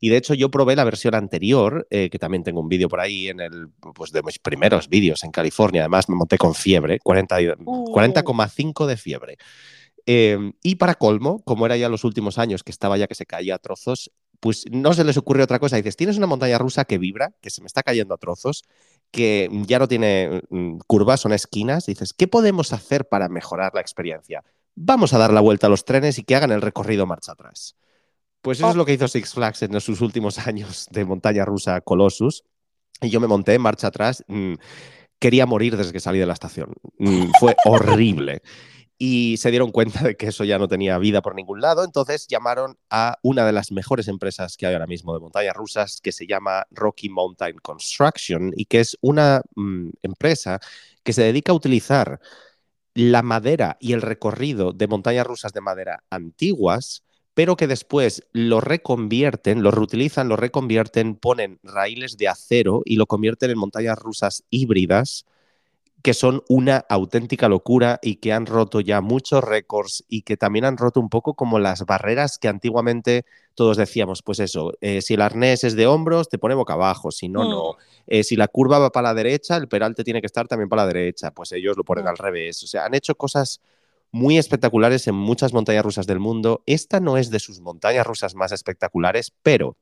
Y de hecho yo probé la versión anterior, eh, que también tengo un vídeo por ahí en el, pues de mis primeros vídeos en California. Además me monté con fiebre, 40 y- Uh. 40,5 de fiebre. Eh, y para colmo, como era ya los últimos años que estaba ya que se caía a trozos, pues no se les ocurre otra cosa. Dices, tienes una montaña rusa que vibra, que se me está cayendo a trozos, que ya no tiene mm, curvas, son esquinas. Dices, ¿qué podemos hacer para mejorar la experiencia? Vamos a dar la vuelta a los trenes y que hagan el recorrido marcha atrás. Pues eso Oh. es lo que hizo Six Flags en sus últimos años de montaña rusa Colossus. Y yo me monté en marcha atrás. mm, quería morir desde que salí de la estación. Mm, fue horrible y se dieron cuenta de que eso ya no tenía vida por ningún lado, entonces llamaron a una de las mejores empresas que hay ahora mismo de montañas rusas, que se llama Rocky Mountain Construction, y que es una mm, empresa que se dedica a utilizar la madera y el recorrido de montañas rusas de madera antiguas, pero que después lo reconvierten, lo reutilizan, lo reconvierten, ponen raíles de acero y lo convierten en montañas rusas híbridas que son una auténtica locura y que han roto ya muchos récords y que también han roto un poco como las barreras que antiguamente todos decíamos, pues eso, eh, si el arnés es de hombros, te pone boca abajo, si no, Mm. no. Eh, si la curva va para la derecha, el peralte tiene que estar también para la derecha, pues ellos lo ponen Mm. al revés. O sea, han hecho cosas muy espectaculares en muchas montañas rusas del mundo. Esta no es de sus montañas rusas más espectaculares, pero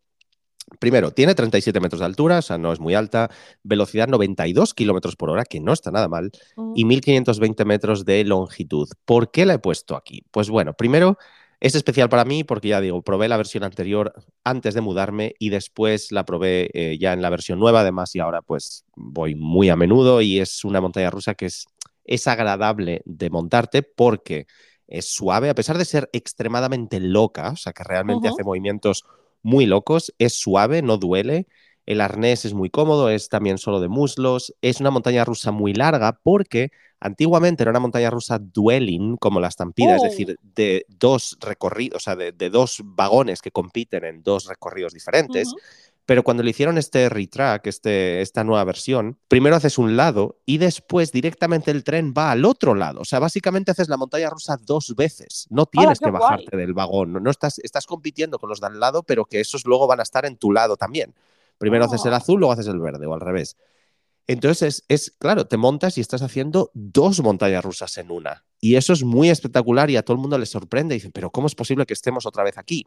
Primero, tiene 37 metros de altura, o sea, no es muy alta, velocidad 92 kilómetros por hora, que no está nada mal, Mm. y 1520 metros de longitud. ¿Por qué la he puesto aquí? Pues bueno, primero es especial para mí porque ya digo, probé la versión anterior antes de mudarme y después la probé eh, ya en la versión nueva, además, y ahora pues voy muy a menudo y es una montaña rusa que es, es agradable de montarte porque es suave, a pesar de ser extremadamente loca, o sea, que realmente hace movimientos muy locos, es suave, no duele. El arnés es muy cómodo, es también solo de muslos. Es una montaña rusa muy larga porque antiguamente era una montaña rusa dwelling, como la estampida, es Oh. decir, de dos recorridos, o sea, de, de dos vagones que compiten en dos recorridos diferentes. Pero cuando le hicieron este retrack, este, esta nueva versión, primero haces un lado y después directamente el tren va al otro lado. O sea, básicamente haces la montaña rusa dos veces. No tienes que guay! bajarte del vagón. No, no estás, estás compitiendo con los de al lado, pero que esos luego van a estar en tu lado también. Primero haces el Ah. azul, luego haces el verde o al revés. Entonces, es, es claro, te montas y estás haciendo dos montañas rusas en una. Y eso es muy espectacular y a todo el mundo le sorprende. Y dicen, pero ¿cómo es posible que estemos otra vez aquí?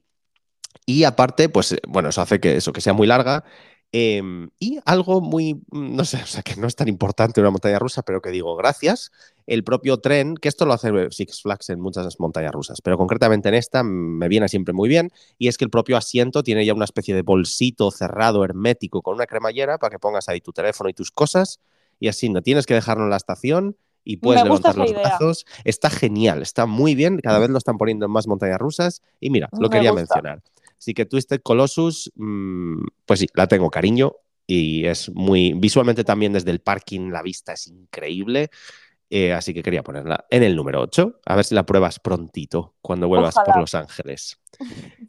Y aparte, pues eh, bueno, eso hace que eso, que sea muy larga. eh, y algo muy, mm, no sé, o sea, que no es tan importante una montaña rusa, pero que digo, gracias, el propio tren, que esto lo hace Six Flags en muchas montañas rusas, pero concretamente en esta mm, me viene siempre muy bien, y es que el propio asiento tiene ya una especie de bolsito cerrado, hermético, con una cremallera para que pongas ahí tu teléfono y tus cosas, y así no tienes que dejarlo en la estación y puedes Me levantar los idea. brazos. Está genial, está muy bien, cada vez lo están poniendo en más montañas rusas, y mira, lo Me quería gusta. mencionar. Así que Twisted Colossus, mm, pues sí, la tengo cariño y es muy visualmente también desde el parking la vista es increíble. eh, así que quería ponerla en el número 8. A ver si la pruebas prontito cuando vuelvas por. Los Ángeles.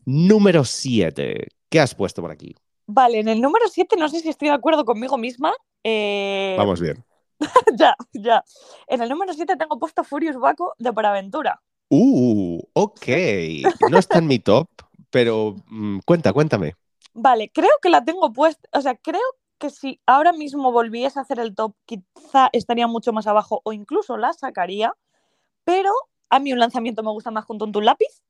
número 7. ¿Qué has puesto por aquí? Vale, en el número 7 no sé si estoy de acuerdo conmigo misma. eh, Vamos bien. ya, ya. En el número 7 tengo puesto Furious Baco de Paraventura. Uh, ok. No está en mi top, pero mm, cuenta, cuéntame. Vale, creo que la tengo puesta. O sea, creo que si ahora mismo volviese a hacer el top, quizá estaría mucho más abajo o incluso la sacaría. Pero a mí un lanzamiento me gusta más junto a un lápiz.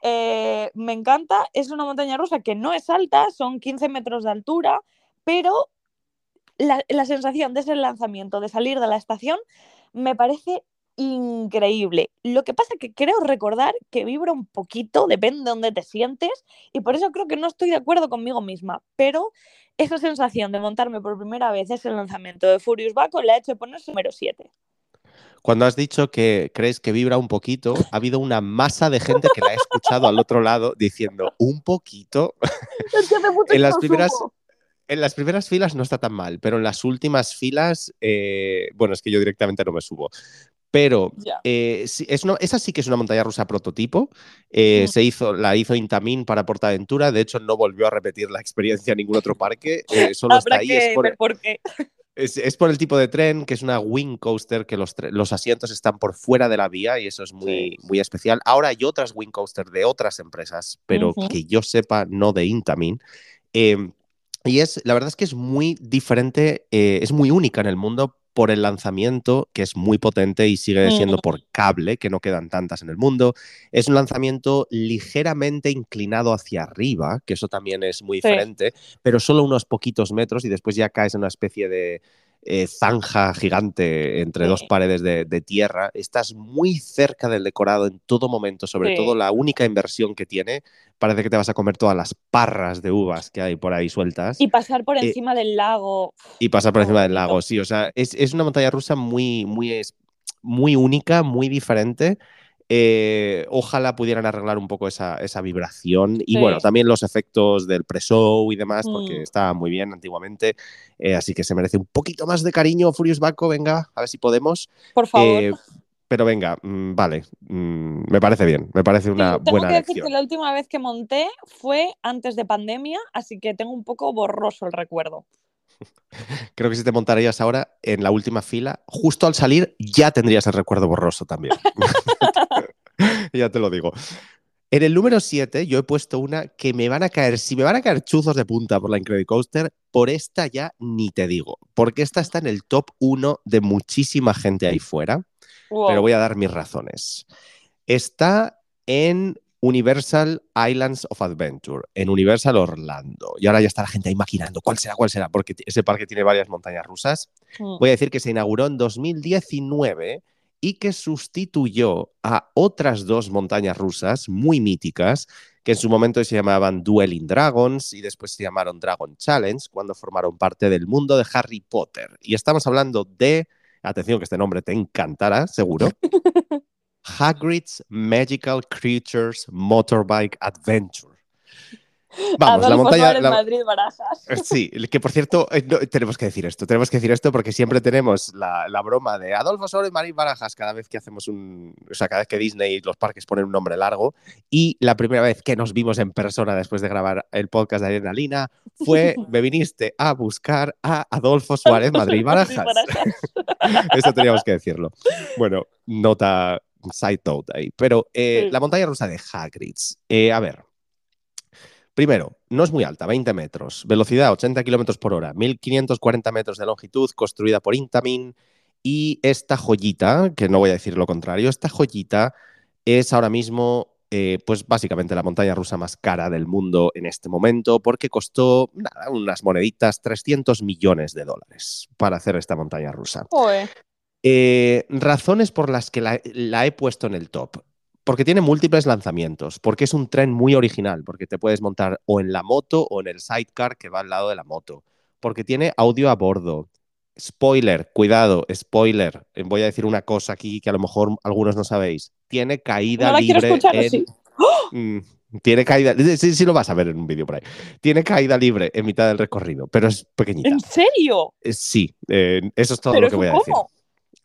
Eh, me encanta. Es una montaña rusa que no es alta, son 15 metros de altura, pero la, la sensación de ese lanzamiento, de salir de la estación, me parece increíble. Lo que pasa es que creo recordar que vibra un poquito, depende de dónde te sientes, y por eso creo que no estoy de acuerdo conmigo misma, pero esa sensación de montarme por primera vez ese lanzamiento de Furious Baco le ha hecho ponerse número 7. Cuando has dicho que crees que vibra un poquito, ha habido una masa de gente que la ha escuchado al otro lado diciendo un poquito. Es que hace mucho En las primeras-. En las primeras filas no está tan mal, pero en las últimas filas, eh, bueno, es que yo directamente no me subo. Pero eh, sí, es una- esa sí que es una montaña rusa prototipo. Eh, Mm. se hizo, la hizo Intamin para Portaventura. De hecho, no volvió a repetir la experiencia en ningún otro parque. eh, solo está ahí. que Es por, ver por qué. es, es por el tipo de tren, que es una wing coaster, que los, asientos están por fuera de la vía y eso es muy, muy especial. Ahora hay otras wing coaster de otras empresas, pero que yo sepa, no de Intamin. Eh, y es, la verdad es que es muy diferente, eh, es muy única en el mundo por el lanzamiento, que es muy potente y sigue siendo Mm. por cable, que no quedan tantas en el mundo. Es un lanzamiento ligeramente inclinado hacia arriba, que eso también es muy Sí. diferente, pero solo unos poquitos metros y después ya caes en una especie de eh, zanja gigante entre dos paredes de, de tierra. Estás muy cerca del decorado en todo momento, sobre Sí. todo la única inversión que tiene. Parece que te vas a comer todas las parras de uvas que hay por ahí sueltas Y pasar por Eh, encima del lago. y pasar por encima del lago. Sí, o sea, es, es una montaña rusa muy, muy, muy única, muy diferente. Eh, ojalá pudieran arreglar un poco esa, esa vibración y Sí. bueno, también los efectos del pre-show y demás, porque Mm. estaba muy bien antiguamente, eh, así que se merece un poquito más de cariño Furious Baco, venga, a ver si podemos. Por favor. Eh, pero venga, mm, vale, mm, me parece bien, me parece una Sí, tengo buena que decir que la última vez que monté fue antes de pandemia, así que tengo un poco borroso el recuerdo. Creo que si te montarías ahora en la última fila, justo al salir, ya tendrías el recuerdo borroso también. ya te lo digo. En el número 7 yo he puesto una que me van a caer, si me van a caer chuzos de punta por la Incredicoaster, por esta ya ni te digo, porque esta está en el top 1 de muchísima gente ahí fuera, Wow. pero voy a dar mis razones. Está en Universal Islands of Adventure, en Universal Orlando. Y ahora ya está la gente ahí maquinando, ¿cuál será? ¿Cuál será? Porque ese parque tiene varias montañas rusas. Mm. Voy a decir que se inauguró en 2019 y que sustituyó a otras dos montañas rusas muy míticas que en su momento se llamaban Dueling Dragons y después se llamaron Dragon Challenge cuando formaron parte del mundo de Harry Potter. Y estamos hablando de, atención que este nombre te encantará, seguro, Hagrid's Magical Creatures Motorbike Adventure. Vamos, la montaña... Suárez, la- Madrid, Barajas. eh, Sí, que por cierto, eh, no, tenemos que decir esto, tenemos que decir esto porque siempre tenemos la, la broma de Adolfo Suárez Marín Barajas cada vez que hacemos un, o sea, cada vez que Disney y los parques ponen un nombre largo y la primera vez que nos vimos en persona después de grabar el podcast de Adrenalina fue, me viniste a buscar a Adolfo Suárez Madrid Barajas. Eso teníamos que decirlo. Bueno, nota side note ahí. Pero eh, Sí. la montaña rusa de Hagrid's. eh, a ver. Primero, no es muy alta, 20 metros. Velocidad 80 kilómetros por hora, 1540 metros de longitud, construida por Intamin. Y esta joyita, que no voy a decir lo contrario, esta joyita es ahora mismo, eh, pues básicamente la montaña rusa más cara del mundo en este momento, porque costó nada, unas moneditas, 300 millones de dólares para hacer esta montaña rusa. Eh, razones por las que la, la he puesto en el top. Porque tiene múltiples lanzamientos, porque es un tren muy original, porque te puedes montar o en la moto o en el sidecar que va al lado de la moto, porque tiene audio a bordo. Spoiler, cuidado, spoiler. Eh, Voy a decir una cosa aquí que a lo mejor algunos no sabéis. Tiene caída No la quiero libre escuchar, ¿o en- sí? Mm, tiene caída, sí, sí lo vas a ver en un vídeo por ahí. Tiene caída libre en mitad del recorrido, pero es pequeñita. ¿En serio? Eh, Sí, eh, eso es todo ¿Pero lo que voy a decir.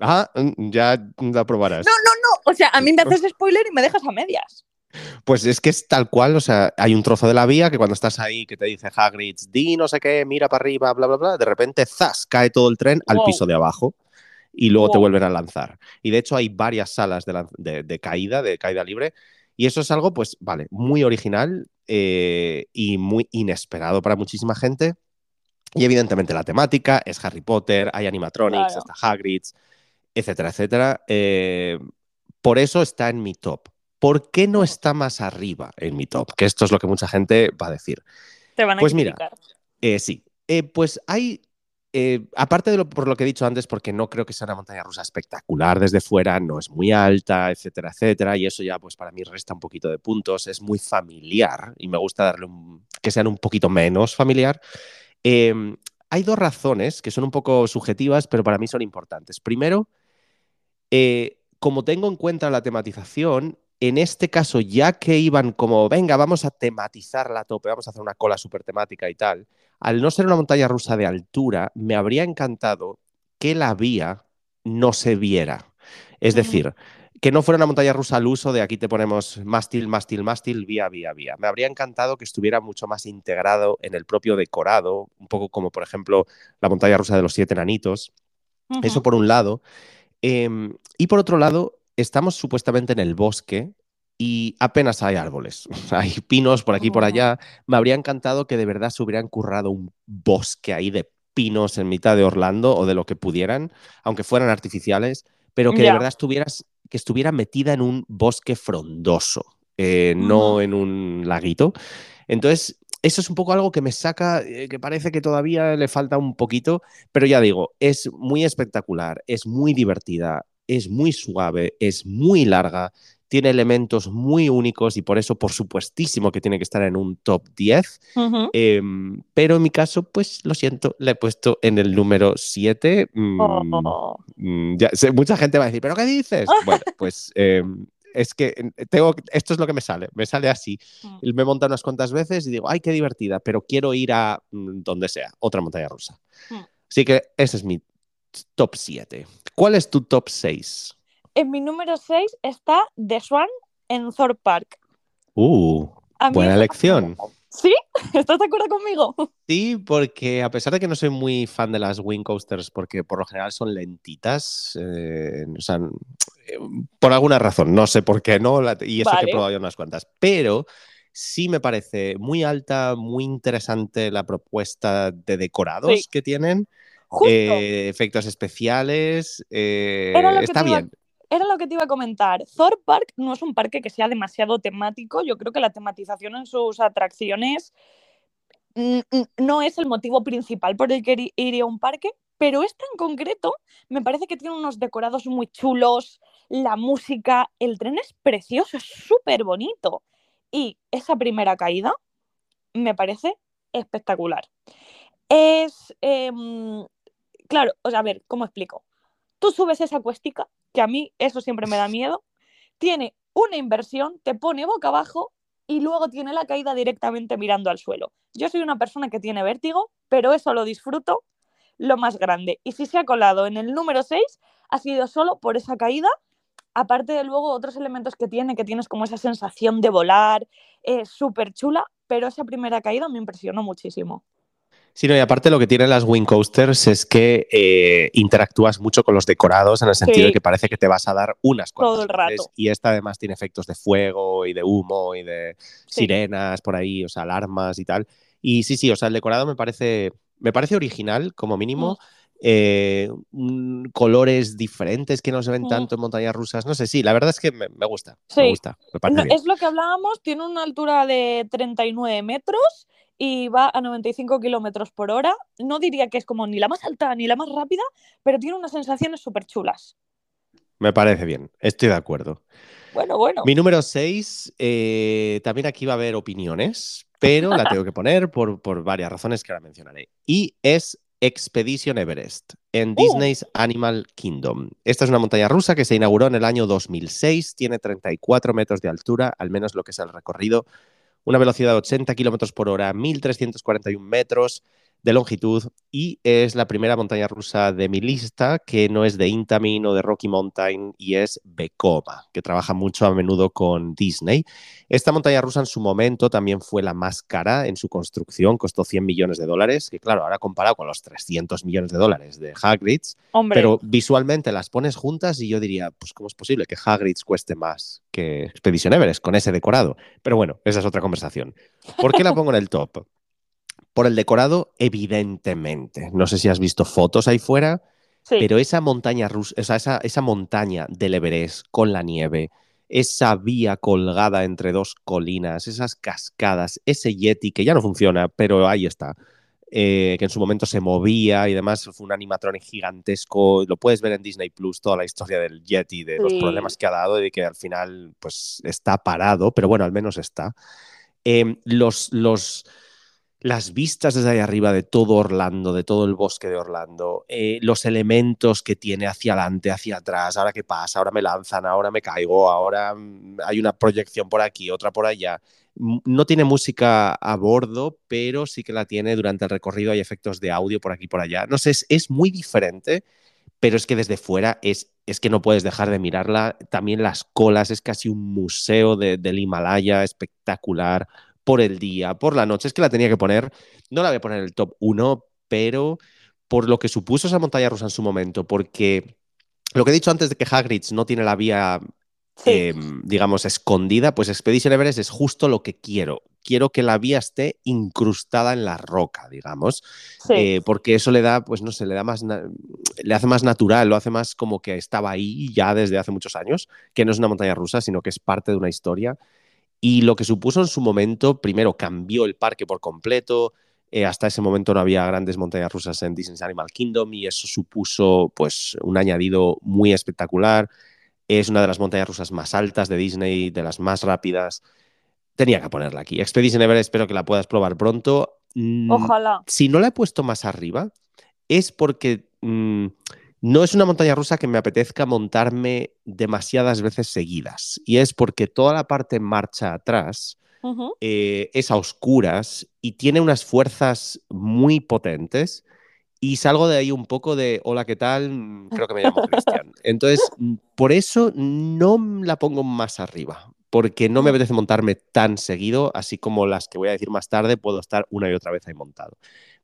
Ah, ya la probarás. No, no, no. O sea, a mí me haces spoiler y me dejas a medias. Pues es que es tal cual, o sea, hay un trozo de la vía que cuando estás ahí que te dice Hagrid, di no sé qué, mira para arriba, bla, bla, bla, de repente, ¡zas!, cae todo el tren al Wow. piso de abajo y luego te vuelven a lanzar. Y de hecho hay varias salas de, lan- de- de caída, de caída libre, y eso es algo, pues, vale, muy original eh, y muy inesperado para muchísima gente. Y evidentemente la temática es Harry Potter, hay animatronics, Claro. está Hagrid, etcétera, etcétera. Eh, por eso está en mi top. ¿Por qué no está más arriba en mi top? Que esto es lo que mucha gente va a decir. Te van a Pues mira. Eh, sí, Eh, pues hay eh, aparte de lo, por lo que he dicho antes, porque no creo que sea una montaña rusa espectacular desde fuera, no es muy alta, etcétera, etcétera, y eso ya pues para mí resta un poquito de puntos, es muy familiar y me gusta darle un, que sean un poquito menos familiar. Hay dos razones que son un poco subjetivas, pero para mí son importantes. Primero, eh, como tengo en cuenta la tematización, en este caso, ya que iban como, venga, vamos a tematizarla a tope, vamos a hacer una cola súper temática y tal, al no ser una montaña rusa de altura, me habría encantado que la vía no se viera. Es decir, que no fuera una montaña rusa al uso de aquí te ponemos mástil, mástil, mástil, vía, vía, vía. Me habría encantado que estuviera mucho más integrado en el propio decorado, un poco como por ejemplo la montaña rusa de los siete enanitos. Eso por un lado. Em, y por otro lado, estamos supuestamente en el bosque y apenas hay árboles. Hay pinos por aquí y por allá. Me habría encantado que de verdad se hubieran currado un bosque ahí de pinos en mitad de Orlando o de lo que pudieran, aunque fueran artificiales, pero que de verdad estuvieras, que estuviera metida en un bosque frondoso, eh, no en un laguito. Entonces, eso es un poco algo que me saca, eh, que parece que todavía le falta un poquito, pero ya digo, es muy espectacular, es muy divertida, es muy suave, es muy larga, tiene elementos muy únicos y por eso, por supuestísimo, que tiene que estar en un top 10. Em, pero en mi caso, pues lo siento, la he puesto en el número 7. Mm, mm, mucha gente va a decir, ¿pero qué dices? bueno, pues em, es que tengo, esto es lo que me sale, me sale así. Mm. Me monta unas cuantas veces y digo, ay, qué divertida, pero quiero ir a donde sea, otra montaña rusa. Así que ese es mi top 7. ¿Cuál es tu top 6? En mi número 6 está The Swan en Thor Park. Uh, buena elección. ¿Sí? ¿Estás de acuerdo conmigo? Sí, porque a pesar de que no soy muy fan de las wing coasters, porque por lo general son lentitas, eh, o sea, eh, por alguna razón, no sé por qué no, y eso que he probado ya unas cuantas, pero sí me parece muy alta, muy interesante la propuesta de decorados que tienen. Eh, efectos especiales. Eh, está bien. Era lo que te iba a comentar. Thor Park no es un parque que sea demasiado temático. Yo creo que la tematización en sus atracciones no es el motivo principal por el que iría a un parque, pero este en concreto me parece que tiene unos decorados muy chulos, la música, el tren es precioso, es súper bonito. Y esa primera caída me parece espectacular. Es, em, claro, o a ver, ¿cómo explico? Tú subes esa cuestica, que a mí eso siempre me da miedo, tiene una inversión, te pone boca abajo y luego tiene la caída directamente mirando al suelo. Yo soy una persona que tiene vértigo, pero eso lo disfruto lo más grande. Y si se ha colado en el número 6, ha sido solo por esa caída, aparte de luego otros elementos que tiene, que tienes como esa sensación de volar, es súper chula, pero esa primera caída me impresionó muchísimo. Sí, no, y aparte lo que tienen las Wing Coasters es que eh, interactúas mucho con los decorados en el sentido de que parece que te vas a dar unas cuantas Todo el rato. Y esta además tiene efectos de fuego y de humo y de sirenas por ahí, o sea, alarmas y tal. Y sí, sí, o sea, el decorado me parece, me parece original como mínimo. Mm. Eh, colores diferentes que no se ven mm. tanto en montañas rusas. No sé, sí, la verdad es que me, gusta. Me gusta. Es lo que hablábamos, tiene una altura de 39 metros y va a 95 kilómetros por hora. No diría que es como ni la más alta ni la más rápida, pero tiene unas sensaciones súper chulas. Me parece bien, estoy de acuerdo. Bueno, bueno. Mi número 6, eh, también aquí va a haber opiniones, pero la tengo que poner por, por, varias razones que ahora mencionaré. Y es Expedition Everest en uh. Disney's Animal Kingdom. Esta es una montaña rusa que se inauguró en el año 2006, tiene 34 metros de altura, al menos lo que es el recorrido una velocidad de 80 kilómetros por hora, 1.341 metros de longitud y es la primera montaña rusa de mi lista que no es de Intamin o de Rocky Mountain y es Vekoma, que trabaja mucho a menudo con Disney. Esta montaña rusa en su momento también fue la más cara en su construcción, costó 100 millones de dólares, que claro, ahora comparado con los 300 millones de dólares de Hagrid's, pero visualmente las pones juntas y yo diría, pues ¿cómo es posible que Hagrid's cueste más que Expedition Everest con ese decorado? Pero bueno, esa es otra conversación. ¿Por qué la pongo en el top? Por el decorado, evidentemente. No sé si has visto fotos ahí fuera, pero esa montaña rusa, esa, esa montaña del Everest con la nieve, esa vía colgada entre dos colinas, esas cascadas, ese Yeti que ya no funciona, pero ahí está. eh, que en su momento se movía y demás. Fue un animatronic gigantesco. Lo puedes ver en Disney Plus, toda la historia del Yeti, de los Sí. problemas que ha dado y de que al final pues está parado, pero bueno, al menos está. Em, los, los, las vistas desde ahí arriba de todo Orlando, de todo el bosque de Orlando, eh, los elementos que tiene hacia adelante, hacia atrás, ahora qué pasa, ahora me lanzan, ahora me caigo, ahora mm, hay una proyección por aquí, otra por allá. M- No tiene música a bordo, pero sí que la tiene durante el recorrido, hay efectos de audio por aquí por allá. No sé, es, es muy diferente, pero es que desde fuera es, es que no puedes dejar de mirarla. También las colas, es casi un museo de- del Himalaya espectacular por el día, por la noche. Es que la tenía que poner, no la voy a poner en el top 1, pero por lo que supuso esa montaña rusa en su momento, porque lo que he dicho antes de que Hagrid's no tiene la vía, Sí. eh, digamos, escondida, pues Expedition Everest es justo lo que quiero. Quiero que la vía esté incrustada en la roca, digamos, sí. eh, porque eso le da, pues no sé, le da más, le hace más natural, lo hace más como que estaba ahí ya desde hace muchos años, que no es una montaña rusa, sino que es parte de una historia. Y lo que supuso en su momento, primero cambió el parque por completo. eh, hasta ese momento no había grandes montañas rusas en Disney's Animal Kingdom y eso supuso pues un añadido muy espectacular. Es una de las montañas rusas más altas de Disney, de las más rápidas. Tenía que ponerla aquí. Expedition Everest, espero que la puedas probar pronto. Mm, Ojalá. si no la he puesto más arriba, es porque mm, no es una montaña rusa que me apetezca montarme demasiadas veces seguidas. Y es porque toda la parte en marcha atrás Ujú. eh, es a oscuras y tiene unas fuerzas muy potentes. Y salgo de ahí un poco de, hola, ¿qué tal? Mm, Creo que me llamo Cristian. Entonces, por eso no la pongo más arriba, porque no me apetece montarme tan seguido, así como las que voy a decir más tarde, puedo estar una y otra vez ahí montado.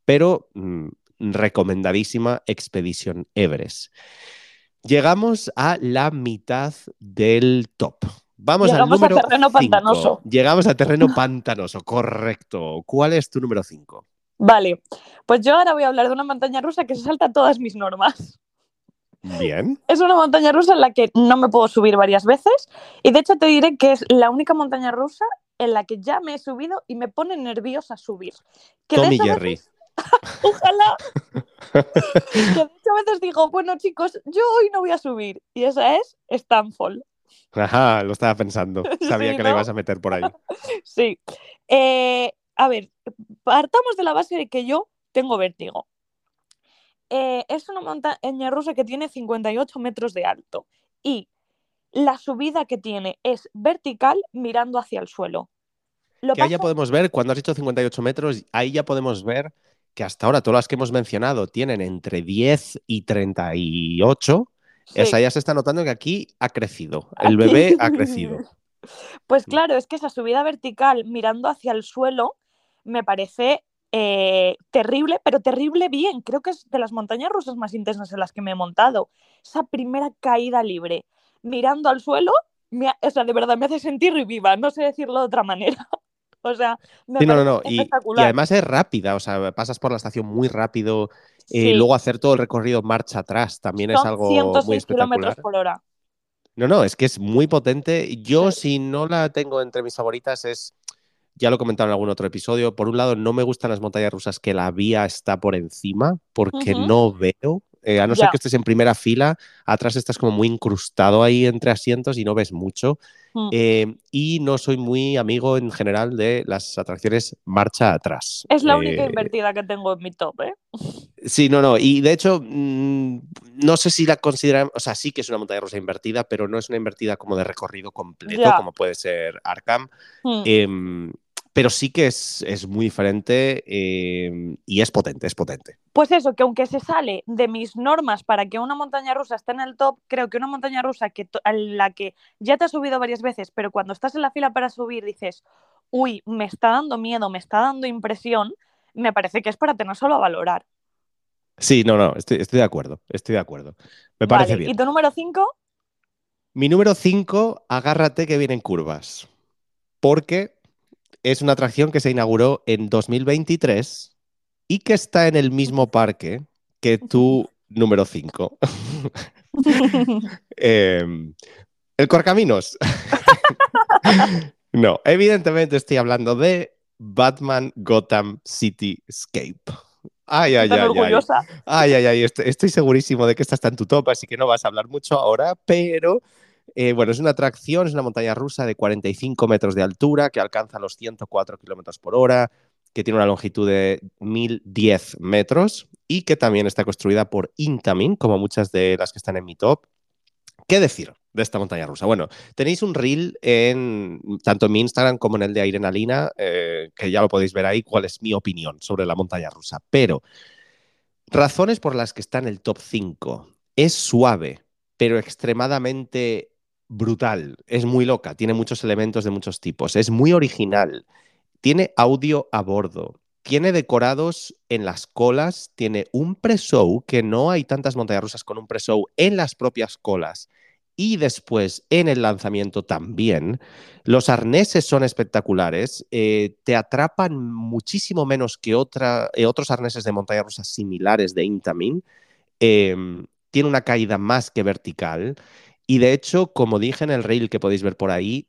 Pero mm, recomendadísima Expedition Everest. Llegamos a la mitad del top. Vamos Llegamos al a número terreno cinco. pantanoso. Llegamos a terreno pantanoso, correcto. ¿Cuál es tu número 5? Vale, pues yo ahora voy a hablar de una montaña rusa que se salta todas mis normas. Bien. Es una montaña rusa en la que no me puedo subir varias veces y de hecho te diré que es la única montaña rusa en la que ya me he subido y me pone nerviosa subir. Que Tommy a Jerry. veces- ojalá. a veces digo, bueno chicos, yo hoy no voy a subir y esa es Stanford. Ajá, lo estaba pensando. Sabía Sí, que la ¿no? ibas a meter por ahí. Sí. Eh, a ver, partamos de la base de que yo tengo vértigo. Eh, es una montaña rusa que tiene 58 metros de alto y la subida que tiene es vertical mirando hacia el suelo. Lo Que ahí ya pasa- podemos ver, cuando has dicho 58 metros, ahí ya podemos ver que hasta ahora todas las que hemos mencionado tienen entre 10 y 38. Sí. Esa ya se está notando que aquí ha crecido. El Aquí- bebé ha crecido. Pues claro, es que esa subida vertical mirando hacia el suelo me parece eh, terrible, pero terrible bien. Creo que es de las montañas rusas más intensas en las que me he montado. Esa primera caída libre mirando al suelo, me ha- o sea, de verdad me hace sentir viva, no sé decirlo de otra manera. O sea, me Sí, no, no, no. Y, y además es rápida, o sea, pasas por la estación muy rápido. eh, Sí, luego hacer todo el recorrido marcha atrás también es algo 106 muy kilómetros espectacular. por hora. No, no, es que es muy potente. Yo, Sí. si no la tengo entre mis favoritas, es. Ya lo he comentado en algún otro episodio. Por un lado, no me gustan las montañas rusas que la vía está por encima, porque no veo. Eh, a no ser que estés en primera fila, atrás estás como muy incrustado ahí entre asientos y no ves mucho. Mm. Eh, y no soy muy amigo en general de las atracciones marcha atrás. Es la única Eh, invertida que tengo en mi top, ¿eh? Sí, no, no. Y de hecho, mm, no sé si la consideran, o sea, sí que es una montaña rusa invertida, pero no es una invertida como de recorrido completo, Ya. como puede ser Arkham. Mm. Pero sí que es, es muy diferente em, y es potente, es potente. Pues eso, que aunque se sale de mis normas para que una montaña rusa esté en el top, creo que una montaña rusa que a la que ya te has subido varias veces, pero cuando estás en la fila para subir dices, uy, me está dando miedo, me está dando impresión, me parece que es para tener solo a valorar. Sí, no, no, estoy, estoy de acuerdo, estoy de acuerdo. Me parece Vale, bien. ¿Y tu número 5? Mi número 5, agárrate que vienen curvas. Porque es una atracción que se inauguró en 2023 y que está en el mismo parque que tu número 5. el Corcaminos. no, evidentemente estoy hablando de Batman Gotham City Escape. Ay, ay, ay, ay. Ay, ay, ay, estoy, estoy segurísimo de que esta está en tu top, así que no vas a hablar mucho ahora, pero eh, bueno, es una atracción, es una montaña rusa de 45 metros de altura que alcanza los 104 kilómetros por hora, que tiene una longitud de 1010 metros y que también está construida por Intamin, como muchas de las que están en mi top. ¿Qué decir de esta montaña rusa? Bueno, tenéis un reel en tanto en mi Instagram como en el de Airenalina, eh, que ya lo podéis ver ahí, cuál es mi opinión sobre la montaña rusa. Pero razones por las que está en el top 5. Es suave, pero extremadamente brutal. Es muy loca, tiene muchos elementos de muchos tipos. Es muy original. Tiene audio a bordo. Tiene decorados en las colas. Tiene un pre-show, que no hay tantas montañas rusas con un pre-show en las propias colas. Y después en el lanzamiento también. Los arneses son espectaculares. eh, te atrapan muchísimo menos que eh, otros arneses de montaña rusas similares de Intamin. Em, tiene una caída más que vertical. Y de hecho, como dije en el reel que podéis ver por ahí,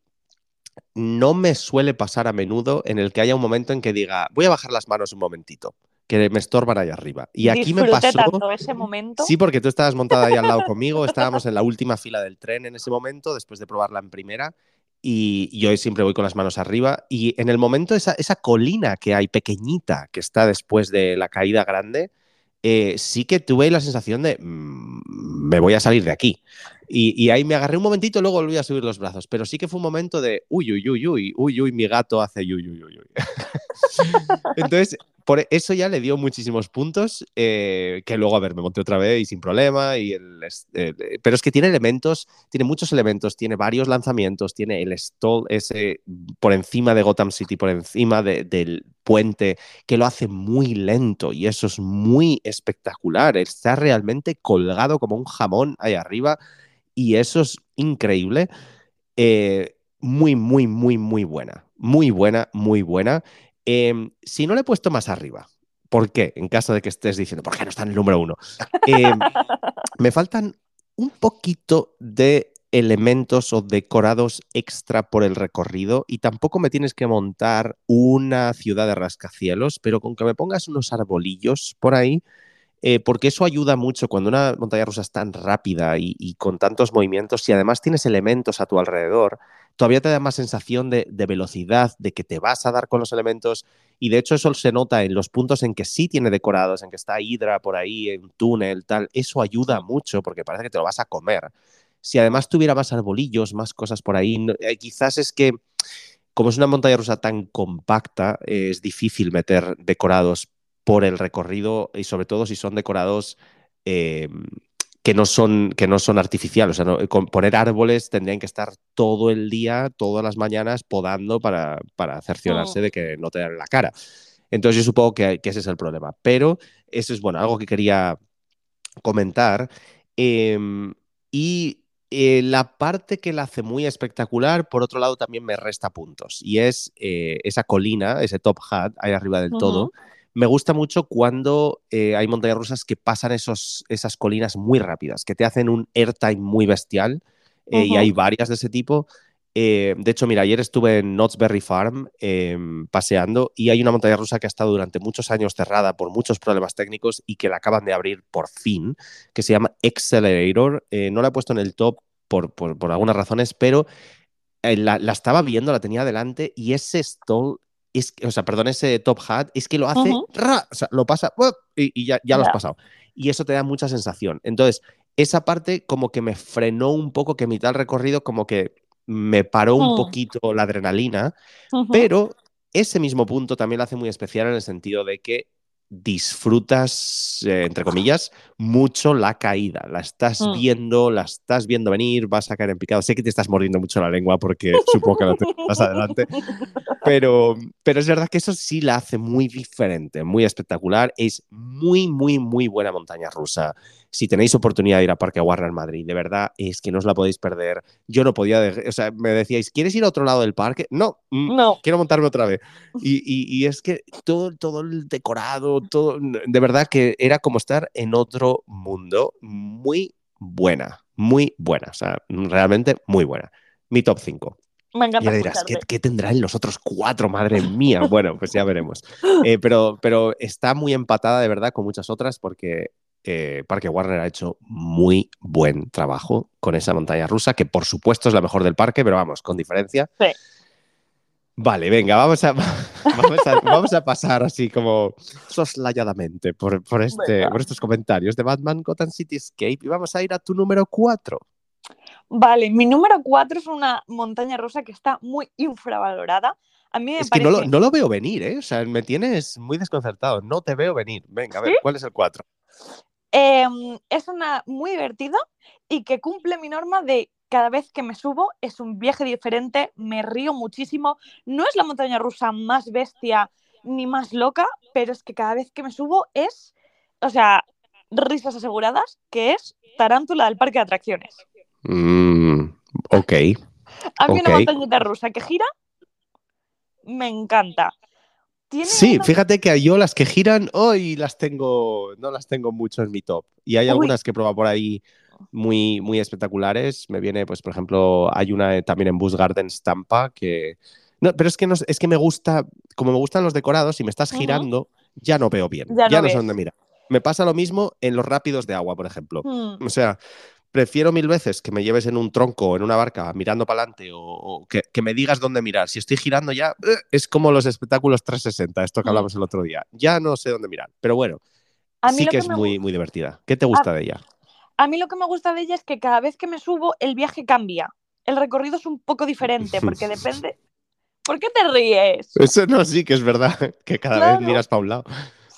no me suele pasar a menudo en el que haya un momento en que diga, voy a bajar las manos un momentito, que me estorban ahí arriba. Y aquí me pasó... tanto ese momento. Sí, porque tú estabas montada ahí al lado conmigo, estábamos en la última fila del tren en ese momento, después de probarla en primera, y yo siempre voy con las manos arriba, y en el momento esa, esa colina que hay pequeñita, que está después de la caída grande, eh, sí que tuve la sensación de, "Mm, me voy a salir de aquí. Y, ahí me agarré un momentito luego volví a subir los brazos, pero sí que fue un momento de, uy, uy, uy, uy, uy, mi gato hace uy, uy, uy, uy. Entonces, por eso ya le dio muchísimos puntos, eh, que luego, a ver, me monté otra vez y sin problema. Y es- eh, pero es que tiene elementos, tiene muchos elementos, tiene varios lanzamientos, tiene el stall ese por encima de Gotham City, por encima de- del puente, que lo hace muy lento y eso es muy espectacular. Está realmente colgado como un jamón ahí arriba y eso es increíble. Eh, muy, muy, muy, muy buena. Muy buena, muy buena. Eh, si no le he puesto más arriba, ¿por qué? En caso de que estés diciendo, ¿por qué no está en el número uno? Eh, me faltan un poquito de elementos o decorados extra por el recorrido y tampoco me tienes que montar una ciudad de rascacielos, pero con que me pongas unos arbolillos por ahí, eh, porque eso ayuda mucho cuando una montaña rusa es tan rápida y, con tantos movimientos y además tienes elementos a tu alrededor, todavía te da más sensación de, velocidad, de que te vas a dar con los elementos y de hecho eso se nota en los puntos en que sí tiene decorados, en que está Hydra por ahí, en túnel, tal, eso ayuda mucho porque parece que te lo vas a comer. Si además tuviera más arbolillos, más cosas por ahí, eh, quizás es que como es una montaña rusa tan compacta, eh, es difícil meter decorados por el recorrido y sobre todo si son decorados eh, que, no son, que no son artificiales. O sea, no- con poner árboles tendrían que estar todo el día, todas las mañanas, podando para, para cerciorarse de que no te dan la cara. Entonces yo supongo que, que ese es el problema. Pero eso es, bueno, algo que quería comentar. Em, y eh, la parte que la hace muy espectacular, por otro lado, también me resta puntos. Y es eh, esa colina, ese top hat ahí arriba del todo. Me gusta mucho cuando eh, hay montañas rusas que pasan esos, esas colinas muy rápidas, que te hacen un airtime muy bestial. eh, Y hay varias de ese tipo. Eh, de hecho, mira, ayer estuve en Knott's Berry Farm eh, paseando y hay una montaña rusa que ha estado durante muchos años cerrada por muchos problemas técnicos y que la acaban de abrir por fin, que se llama Accelerator. Eh, no la he puesto en el top por, por- por algunas razones, pero la, la estaba viendo, la tenía delante y ese stall, es, que- o sea, perdón, ese top hat, es que lo hace, ra, o sea, lo pasa y, y ya, ya lo has pasado. Y eso te da mucha sensación. Entonces, esa parte como que me frenó un poco, que mitad del recorrido como que me paró un Mm. poquito la adrenalina, pero ese mismo punto también lo hace muy especial en el sentido de que disfrutas, eh, entre comillas, mucho la caída. La estás Mm. viendo, la estás viendo venir, vas a caer en picado. Sé que te estás mordiendo mucho la lengua porque supongo que la más adelante, pero, pero es verdad que eso sí la hace muy diferente, muy espectacular. Es muy, muy, muy buena montaña rusa. Si tenéis oportunidad de ir a Parque Warner Madrid, de verdad es que no os la podéis perder. Yo no podía, o sea, me decíais, ¿quieres ir a otro lado del parque? No, mm, No. quiero montarme otra vez. Y, y- y es que todo, todo el decorado, todo, de verdad que era como estar en otro mundo. Muy buena, muy buena, o sea, realmente muy buena. Mi top 5. Me encanta Y ahora dirás, ¿qué, qué tendrán los otros cuatro? Madre mía. Bueno, pues ya veremos. Eh, pero, pero está muy empatada de verdad con muchas otras porque eh, Parque Warner ha hecho muy buen trabajo con esa montaña rusa, que por supuesto es la mejor del parque, pero vamos, con diferencia. Sí. Vale, venga, vamos a, vamos a, vamos a pasar así como soslayadamente por, por, este, Venga. por estos comentarios de Batman Gotham City Escape y vamos a ir a tu número 4. Vale, mi número 4 es una montaña rusa que está muy infravalorada. A mí me Es que no lo, no lo veo venir, ¿eh? O sea, me tienes muy desconcertado. No te veo venir. Venga, a ver, ¿Sí? ¿cuál es el 4? Em, es una muy divertida y que cumple mi norma de cada vez que me subo es un viaje diferente, me río muchísimo. No es la montaña rusa más bestia ni más loca, pero es que cada vez que me subo es, o sea, risas aseguradas, que es Tarántula del parque de atracciones. Mm, ok. A mí Ok. una montañita rusa que gira me encanta. Sí, una- fíjate que yo las que giran hoy las tengo, no las tengo mucho en mi top. Y hay Uy. algunas que he probado por ahí muy, muy espectaculares. Me viene, pues, por ejemplo, hay una también en Busch Gardens Tampa que. No, pero es que, no, es que me gusta, como me gustan los decorados, si me estás girando, ya no veo bien. Ya Ya, no no sé dónde mirar. Me pasa lo mismo en los rápidos de agua, por ejemplo. Hmm, O sea, prefiero mil veces que me lleves en un tronco o en una barca mirando para adelante o, o que, que me digas dónde mirar. Si estoy girando ya, eh, es como los espectáculos 360, esto que Mm. hablamos el otro día. Ya no sé dónde mirar. Pero bueno, A mí sí que, que es muy, muy divertida. ¿Qué te gusta de ella? A mí lo que me gusta de ella es que cada vez que me subo, el viaje cambia. El recorrido es un poco diferente, porque depende. ¿Por qué te ríes? Eso no, sí que es verdad, que cada Claro. vez miras para un lado.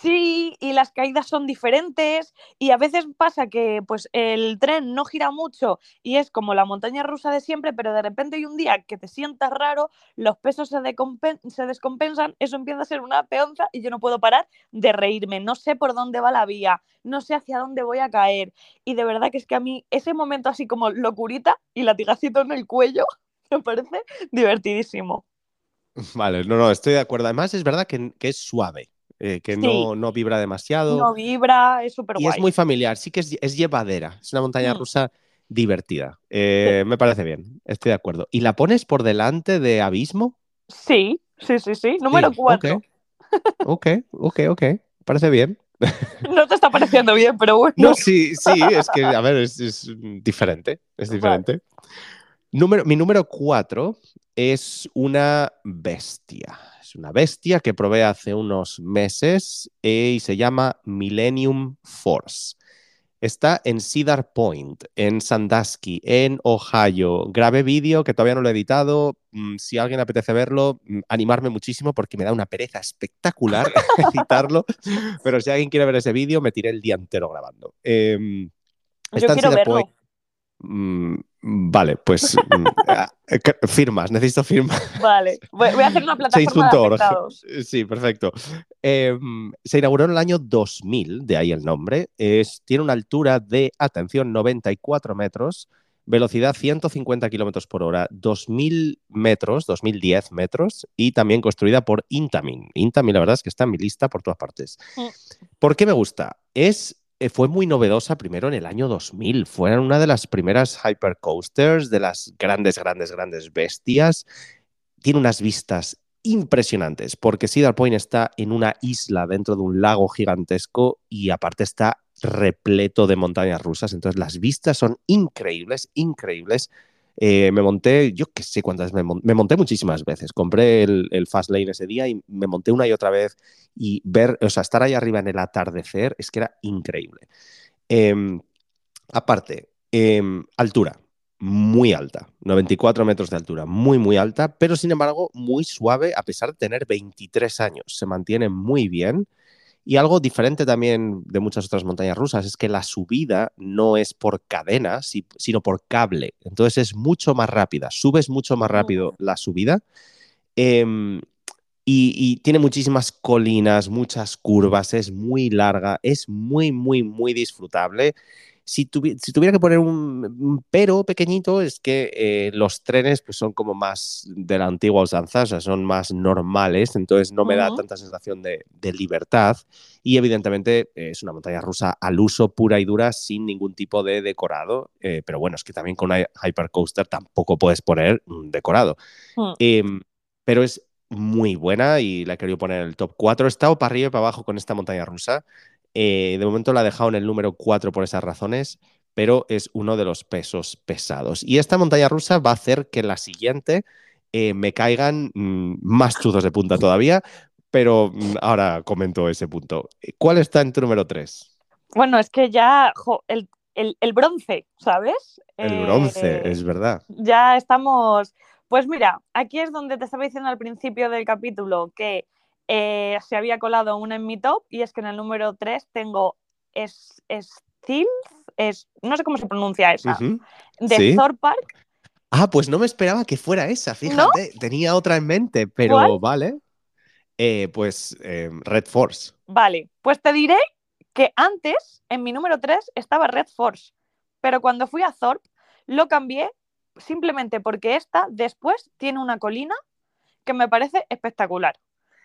Sí, y las caídas son diferentes, y a veces pasa que pues el tren no gira mucho y es como la montaña rusa de siempre, pero de repente hay un día que te sientas raro, los pesos se, descompensan, eso empieza a ser una peonza y yo no puedo parar de reírme. No sé por dónde va la vía, no sé hacia dónde voy a caer. Y de verdad que es que a mí ese momento así como locurita y latigacito en el cuello me parece divertidísimo. Vale, no, no, estoy de acuerdo. Además, es verdad que es suave, eh, que no, Sí. no vibra demasiado. No vibra, es súper y guay. es muy familiar, sí que es, es llevadera. Es una montaña Mm. rusa divertida. Eh, Me parece bien, estoy de acuerdo. ¿Y la pones por delante de Abismo? Sí, sí, sí, sí. Número Sí, 4. Ok, ok, ok. Parece bien. No te está pareciendo bien, pero bueno. No, sí, sí, es que, a ver, es, es diferente. Es Vale. diferente. Número, mi número cuatro es una bestia. Es una bestia que probé hace unos meses eh, y se llama Millennium Force. Está en Cedar Point, en Sandusky, en Ohio. Grabé vídeo que todavía no lo he editado. Mm, Si alguien apetece verlo, mm, animarme muchísimo porque me da una pereza espectacular editarlo. Pero si alguien quiere ver ese vídeo, me tiré el día entero grabando. Em, Yo está en quiero verlo. Point. Mm, vale, pues mm, ah, eh, firmas, necesito firmas. Vale. Voy, a hacer una plataforma de 6.org. afectados. Sí, perfecto. Eh, se inauguró en el año 2000, de ahí el nombre. Es, tiene una altura de, atención, 94 metros, velocidad 150 kilómetros por hora, 2000 metros, 2010 metros, y también construida por Intamin. Intamin, la verdad es que está en mi lista por todas partes. Mm. ¿Por qué me gusta? Es fue muy novedosa primero en el año 2000. Fue una de las primeras hypercoasters, de las grandes, grandes, grandes bestias. Tiene unas vistas impresionantes, porque Cedar Point está en una isla dentro de un lago gigantesco y aparte está repleto de montañas rusas. Entonces las vistas son increíbles, increíbles. Eh, me monté, yo qué sé cuántas, me, mon- me monté muchísimas veces. Compré el, el Fast Lane ese día y me monté una y otra vez y ver, o sea, estar ahí arriba en el atardecer es que era increíble. Em, aparte, em, altura, muy alta, 94 metros de altura, muy, muy alta, pero sin embargo muy suave a pesar de tener 23 años. Se mantiene muy bien. Y algo diferente también de muchas otras montañas rusas es que la subida no es por cadena, si- sino por cable. Entonces es mucho más rápida, subes mucho más rápido la subida. Em, y, y tiene muchísimas colinas, muchas curvas, es muy larga, es muy, muy, muy disfrutable. Si, si tuviera que poner un, pero pequeñito, es que eh, los trenes pues, son como más de la antigua usanza, o sea, son más normales, entonces no me da tanta sensación de, libertad. Y evidentemente es una montaña rusa al uso pura y dura, sin ningún tipo de decorado. Eh, pero bueno, es que también con una hypercoaster tampoco puedes poner un decorado. Hmm. Em, pero es muy buena y la he querido poner en el top 4. He estado para arriba y para abajo con esta montaña rusa. Eh, de momento la he dejado en el número 4 por esas razones, pero es uno de los pesos pesados. Y esta montaña rusa va a hacer que la siguiente eh, me caigan mm, más chuzos de punta todavía, pero mm, ahora comento ese punto. ¿Cuál está en tu número 3? Bueno, es que ya el, bronce, ¿sabes? El bronce, eh, es verdad. Ya estamos pues mira, aquí es donde te estaba diciendo al principio del capítulo que eh, se había colado una en mi top y es que en el número 3 tengo es, es, no sé cómo se pronuncia esa, de Thor Park. Ah, pues no me esperaba que fuera esa, fíjate, tenía otra en mente, pero vale. Eh, pues eh, Red Force. Vale, pues te diré que antes en mi número 3 estaba Red Force, pero cuando fui a Thorpe lo cambié simplemente porque esta después tiene una colina que me parece espectacular.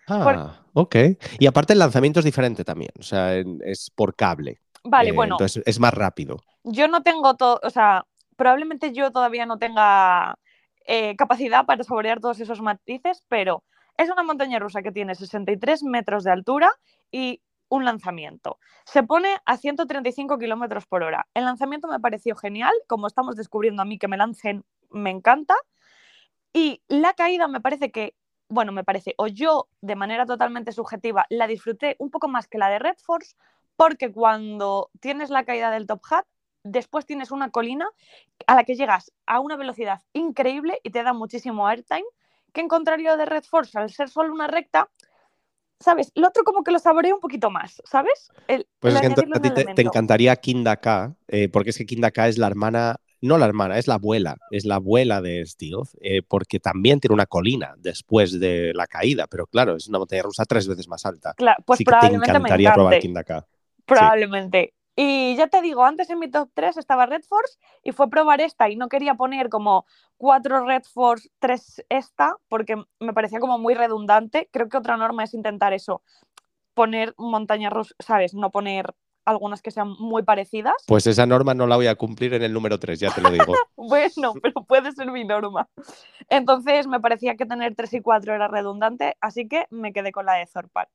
Ah, ok. Y aparte el lanzamiento es diferente también, o sea, es por cable. Vale, eh, bueno. Entonces es más rápido. Yo no tengo todo, o sea, probablemente yo todavía no tenga eh, capacidad para saborear todos esos matices, pero es una montaña rusa que tiene 63 metros de altura y un lanzamiento. Se pone a 135 kilómetros por hora. El lanzamiento me pareció genial, como estamos descubriendo a mí que me lancen, me encanta. Y la caída me parece que, bueno, me parece, o yo de manera totalmente subjetiva la disfruté un poco más que la de Red Force, porque cuando tienes la caída del Top Hat, después tienes una colina a la que llegas a una velocidad increíble y te da muchísimo airtime, que en contrario de Red Force, al ser solo una recta, ¿sabes? Lo otro como que lo saboreo un poquito más, ¿sabes? pues es que a ti te, encantaría Kindaka, eh, porque es que Kindaka es la hermana, no la hermana, es la abuela, es la abuela de Stealth, eh, porque también tiene una colina después de la caída, pero claro, es una montaña rusa tres veces más alta. Claro, pues probablemente te encantaría probar Kindaka. Probablemente. Y ya te digo, antes en mi top 3 estaba Red Force y fue probar esta y no quería poner como cuatro Red Force, tres esta, porque me parecía como muy redundante. Creo que otra norma es intentar eso, poner montañas rusas, ¿sabes? No poner algunas que sean muy parecidas. Pues esa norma no la voy a cumplir en el número 3, ya te lo digo. bueno, pero puede ser mi norma. Entonces me parecía que tener 3 y 4 era redundante, así que me quedé con la de Thor Park.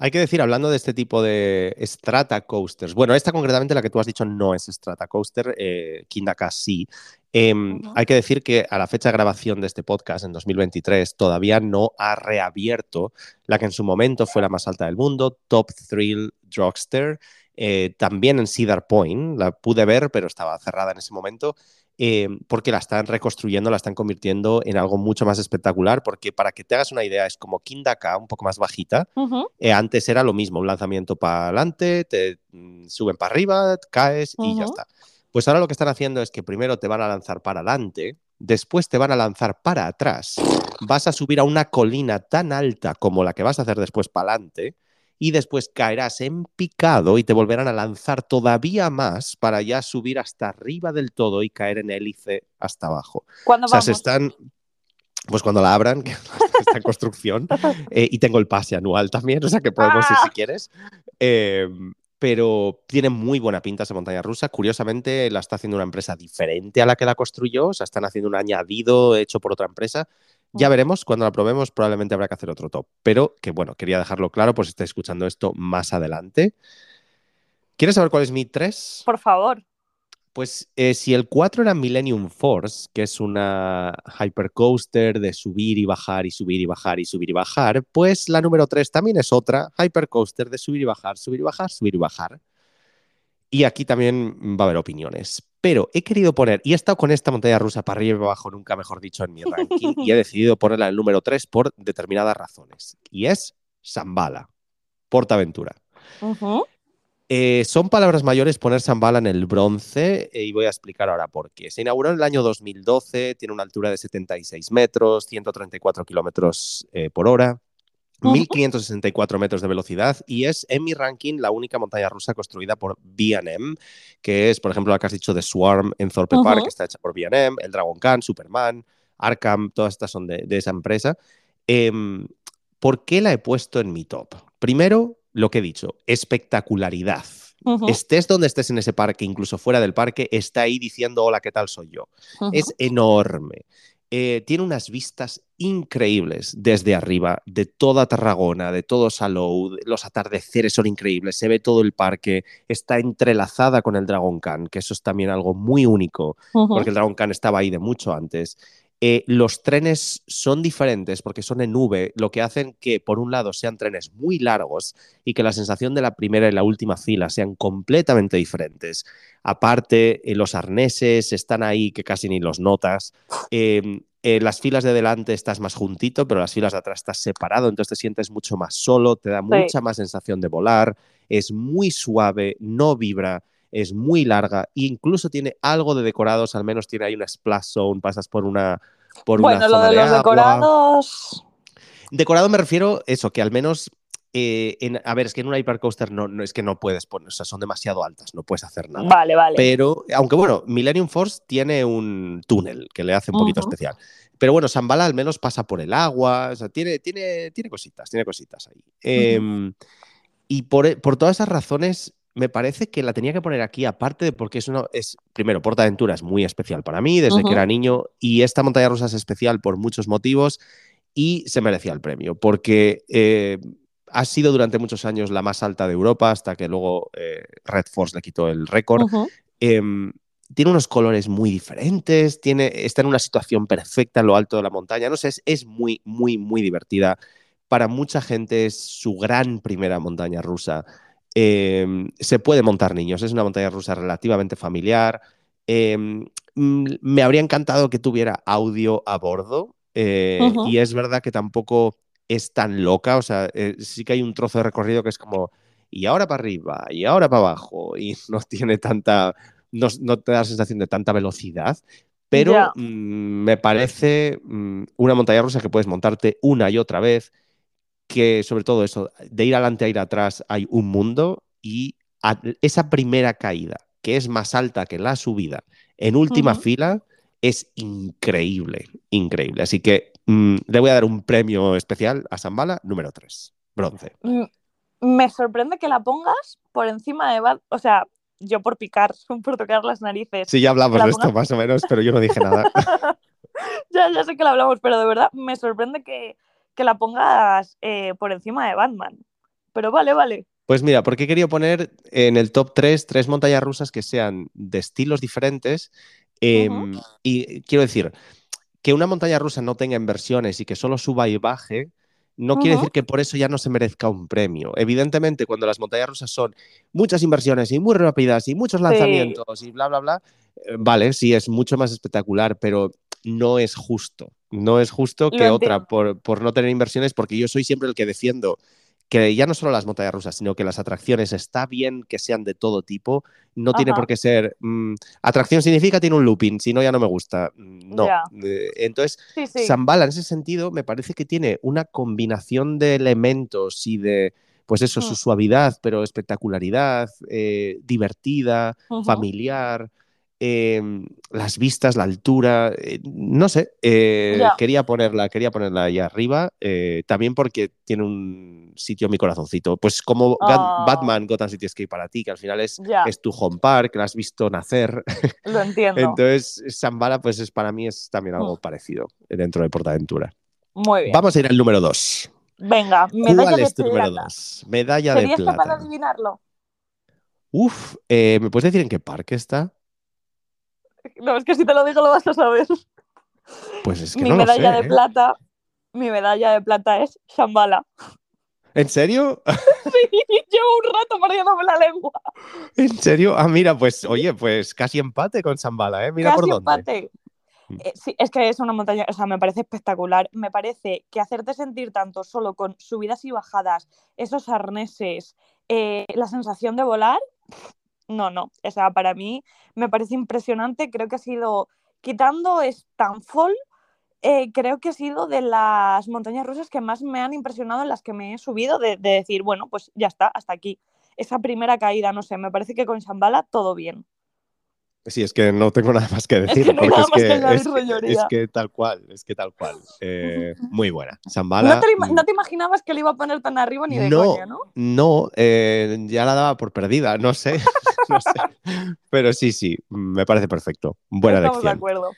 Hay que decir, hablando de este tipo de strata coasters, bueno, esta concretamente la que tú has dicho no es strata coaster, eh, Kindaka sí. Em, hay que decir que a la fecha de grabación de este podcast, en 2023, todavía no ha reabierto la que en su momento fue la más alta del mundo, Top Thrill Dragster, eh, también en Cedar Point, la pude ver, pero estaba cerrada en ese momento. Eh, porque la están reconstruyendo, la están convirtiendo en algo mucho más espectacular, porque para que te hagas una idea, es como Kindaka, un poco más bajita. Eh, antes era lo mismo, un lanzamiento para adelante, te mm, suben para arriba, caes y ya está. Pues ahora lo que están haciendo es que primero te van a lanzar para adelante, después te van a lanzar para atrás, vas a subir a una colina tan alta como la que vas a hacer después para adelante, y después caerás en picado y te volverán a lanzar todavía más para ya subir hasta arriba del todo y caer en hélice hasta abajo. ¿Cuándo o sea, se están pues cuando la abran, que está en construcción, eh, y tengo el pase anual también, o sea que podemos ir si ¡Ah! quieres. Em, pero tiene muy buena pinta esa montaña rusa. Curiosamente, la está haciendo una empresa diferente a la que la construyó, o sea, están haciendo un añadido hecho por otra empresa ya veremos, cuando la probemos probablemente habrá que hacer otro top. Pero que bueno, quería dejarlo claro por si estáis escuchando esto más adelante. ¿Quieres saber cuál es mi 3? Por favor. Pues eh, si el 4 era Millennium Force, que es una hypercoaster de subir y bajar y subir y bajar y subir y bajar, pues la número 3 también es otra hypercoaster de subir y bajar, subir y bajar, subir y bajar. Y aquí también va a haber opiniones. Pero he querido poner, y he estado con esta montaña rusa para arriba y para abajo, nunca mejor dicho, en mi ranking, y he decidido ponerla en el número 3 por determinadas razones. Y es Zambala, Portaventura. Eh, son palabras mayores poner Zambala en el bronce eh, y voy a explicar ahora por qué. Se inauguró en el año 2012, tiene una altura de 76 metros, 134 kilómetros eh, por hora. Ujú. 1564 metros de velocidad y es en mi ranking la única montaña rusa construida por B&M, que es, por ejemplo, la que has dicho de Swarm en Thorpe. Park, que está hecha por B&M, el Dragon Khan, Superman, Arkham, todas estas son de, de esa empresa. Em, ¿Por qué la he puesto en mi top? Primero, lo que he dicho, espectacularidad. Estés donde estés en ese parque, incluso fuera del parque, está ahí diciendo, hola, ¿qué tal soy yo? Es enorme. Eh, tiene unas vistas increíbles desde arriba, de toda Tarragona, de todo Salou. Los atardeceres son increíbles, se ve todo el parque, está entrelazada con el Dragon Khan, que eso es también algo muy único, Ujú. porque el Dragon Khan estaba ahí de mucho antes. Eh, los trenes son diferentes porque son en V, lo que hacen que, por un lado, sean trenes muy largos y que la sensación de la primera y la última fila sean completamente diferentes. Aparte, eh, los arneses están ahí que casi ni los notas. Eh, en las filas de delante estás más juntito, pero las filas de atrás estás separado, entonces te sientes mucho más solo, te da mucha más sensación de volar, es muy suave, no vibra, es muy larga e incluso tiene algo de decorados, al menos tiene ahí una splash zone, pasas por una por Bueno, una lo zona de los agua. decorados. Decorado me refiero eso, que al menos eh, en- a ver, es que en una hypercoaster no, no es que no puedes poner, o sea, son demasiado altas, no puedes hacer nada. Vale, vale. Pero, aunque bueno, Millennium Force tiene un túnel que le hace un poquito especial. Pero bueno, Zambala al menos pasa por el agua, o sea, tiene, tiene, tiene cositas, tiene cositas ahí. Em, y por, por todas esas razones, me parece que la tenía que poner aquí, aparte de porque es uno, es, primero, Portaventura es muy especial para mí desde que era niño, y esta montaña rusa es especial por muchos motivos, y se merecía el premio, porque eh, ha sido durante muchos años la más alta de Europa, hasta que luego eh, Red Force le quitó el récord. Em, tiene unos colores muy diferentes, tiene, está en una situación perfecta en lo alto de la montaña. No sé, es, es muy, muy, muy divertida. Para mucha gente es su gran primera montaña rusa. Em, se puede montar niños, es una montaña rusa relativamente familiar. Em, me habría encantado que tuviera audio a bordo. eh. Y es verdad que tampoco es tan loca. O sea, eh, sí que hay un trozo de recorrido que es como. Y ahora para arriba, y ahora para abajo, y no tiene tanta no, no te da la sensación de tanta velocidad, pero mm, me parece mm, una montaña rusa que puedes montarte una y otra vez, que sobre todo eso, de ir adelante a ir atrás hay un mundo y a- esa primera caída, que es más alta que la subida, en última fila, es increíble, increíble. Así que mm, le voy a dar un premio especial a Zambala, número 3, bronce. Mm, Me sorprende que la pongas por encima de Bad. O sea, yo por picar, por tocar las narices. Sí, ya hablamos La de esto más o menos, pero yo no dije nada. ya, ya sé que la hablamos, pero de verdad me sorprende que, que la pongas eh, por encima de Batman. Pero vale, vale. Pues mira, porque he querido poner en el top 3 tres montañas rusas que sean de estilos diferentes. eh, Ujú. Y quiero decir, que una montaña rusa no tenga inversiones y que solo suba y baje, no quiere decir que por eso ya no se merezca un premio. Evidentemente, cuando las montañas rusas son muchas inversiones y muy rápidas y muchos lanzamientos y bla, bla, bla, eh, vale, sí, es mucho más espectacular, pero no es justo. No es justo que otra por, por no tener inversiones, porque yo soy siempre el que defiendo que ya no solo las montañas rusas, sino que las atracciones está bien que sean de todo tipo. No tiene por qué ser. mm, atracción significa tiene un looping, si no, ya no me gusta. Mm, No. Entonces, Sí, sí. Zambala en ese sentido me parece que tiene una combinación de elementos y de, pues eso, su Mm. suavidad, pero espectacularidad, eh, divertida, familiar, eh, las vistas, la altura, eh, no sé, eh, quería ponerla, quería ponerla ahí arriba, eh, también porque tiene un sitio en mi corazoncito, pues como Ah. Batman, Gotham City Escape para ti, que al final es, es tu home park, la has visto nacer, lo entiendo. entonces Zambala pues es, para mí es también algo parecido dentro de Portaventura. Muy bien. Vamos a ir al número 2. Venga, medalla ¿Cuál de es tu número plata. 2? Medalla de ¿Serías capaz de plata. adivinarlo? Uf, ¿me puedes decir en qué parque está? No, es que si te lo digo lo vas a saber. Pues es que mi no lo medalla sé, de ¿eh? plata, mi medalla de plata es Shambhala. ¿En serio? Sí, llevo un rato mordiéndome la lengua. ¿En serio? Ah, mira, pues oye, pues casi empate con Zambala, ¿eh? Mira Casi por dónde. empate. Mm. Eh, sí, es que es una montaña, o sea, me parece espectacular. Me parece que hacerte sentir tanto solo con subidas y bajadas, esos arneses, eh, la sensación de volar, no, no. O sea, para mí me parece impresionante. Creo que ha sido, quitando Stanfall, eh, creo que ha sido de las montañas rusas que más me han impresionado en las que me he subido, de, de decir, bueno, pues ya está, hasta aquí. Esa primera caída, no sé, me parece que con Shambhala todo bien. Sí, es que no tengo nada más que Es decir. que no hay porque nada es más que, que añadir, es que- rolloría. es que tal cual, es que tal cual. Eh, muy buena. Shambhala, No te, mm, no te imaginabas que le iba a poner tan arriba ni de No, coña, ¿no? No, eh, ya la daba por perdida, no sé, no sé. Pero sí, sí, me parece perfecto. Buena Estamos de acuerdo.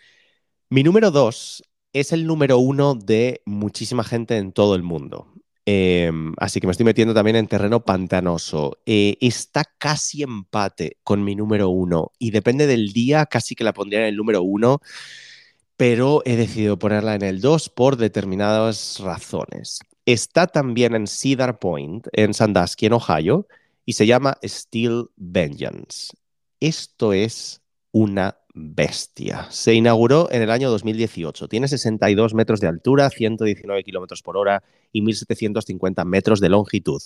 Mi número dos es el número uno de muchísima gente en todo el mundo. Eh, así que me estoy metiendo también en terreno pantanoso. Eh, está casi empate con mi número uno y depende del día, casi que la pondría en el número uno, pero he decidido ponerla en el 2 por determinadas razones. Está también en Cedar Point, en Sandusky, en Ohio, y se llama Steel Vengeance. Esto es una bestia. Se inauguró en el año 2018. Tiene 62 metros de altura, 119 kilómetros por hora y 1750 metros de longitud.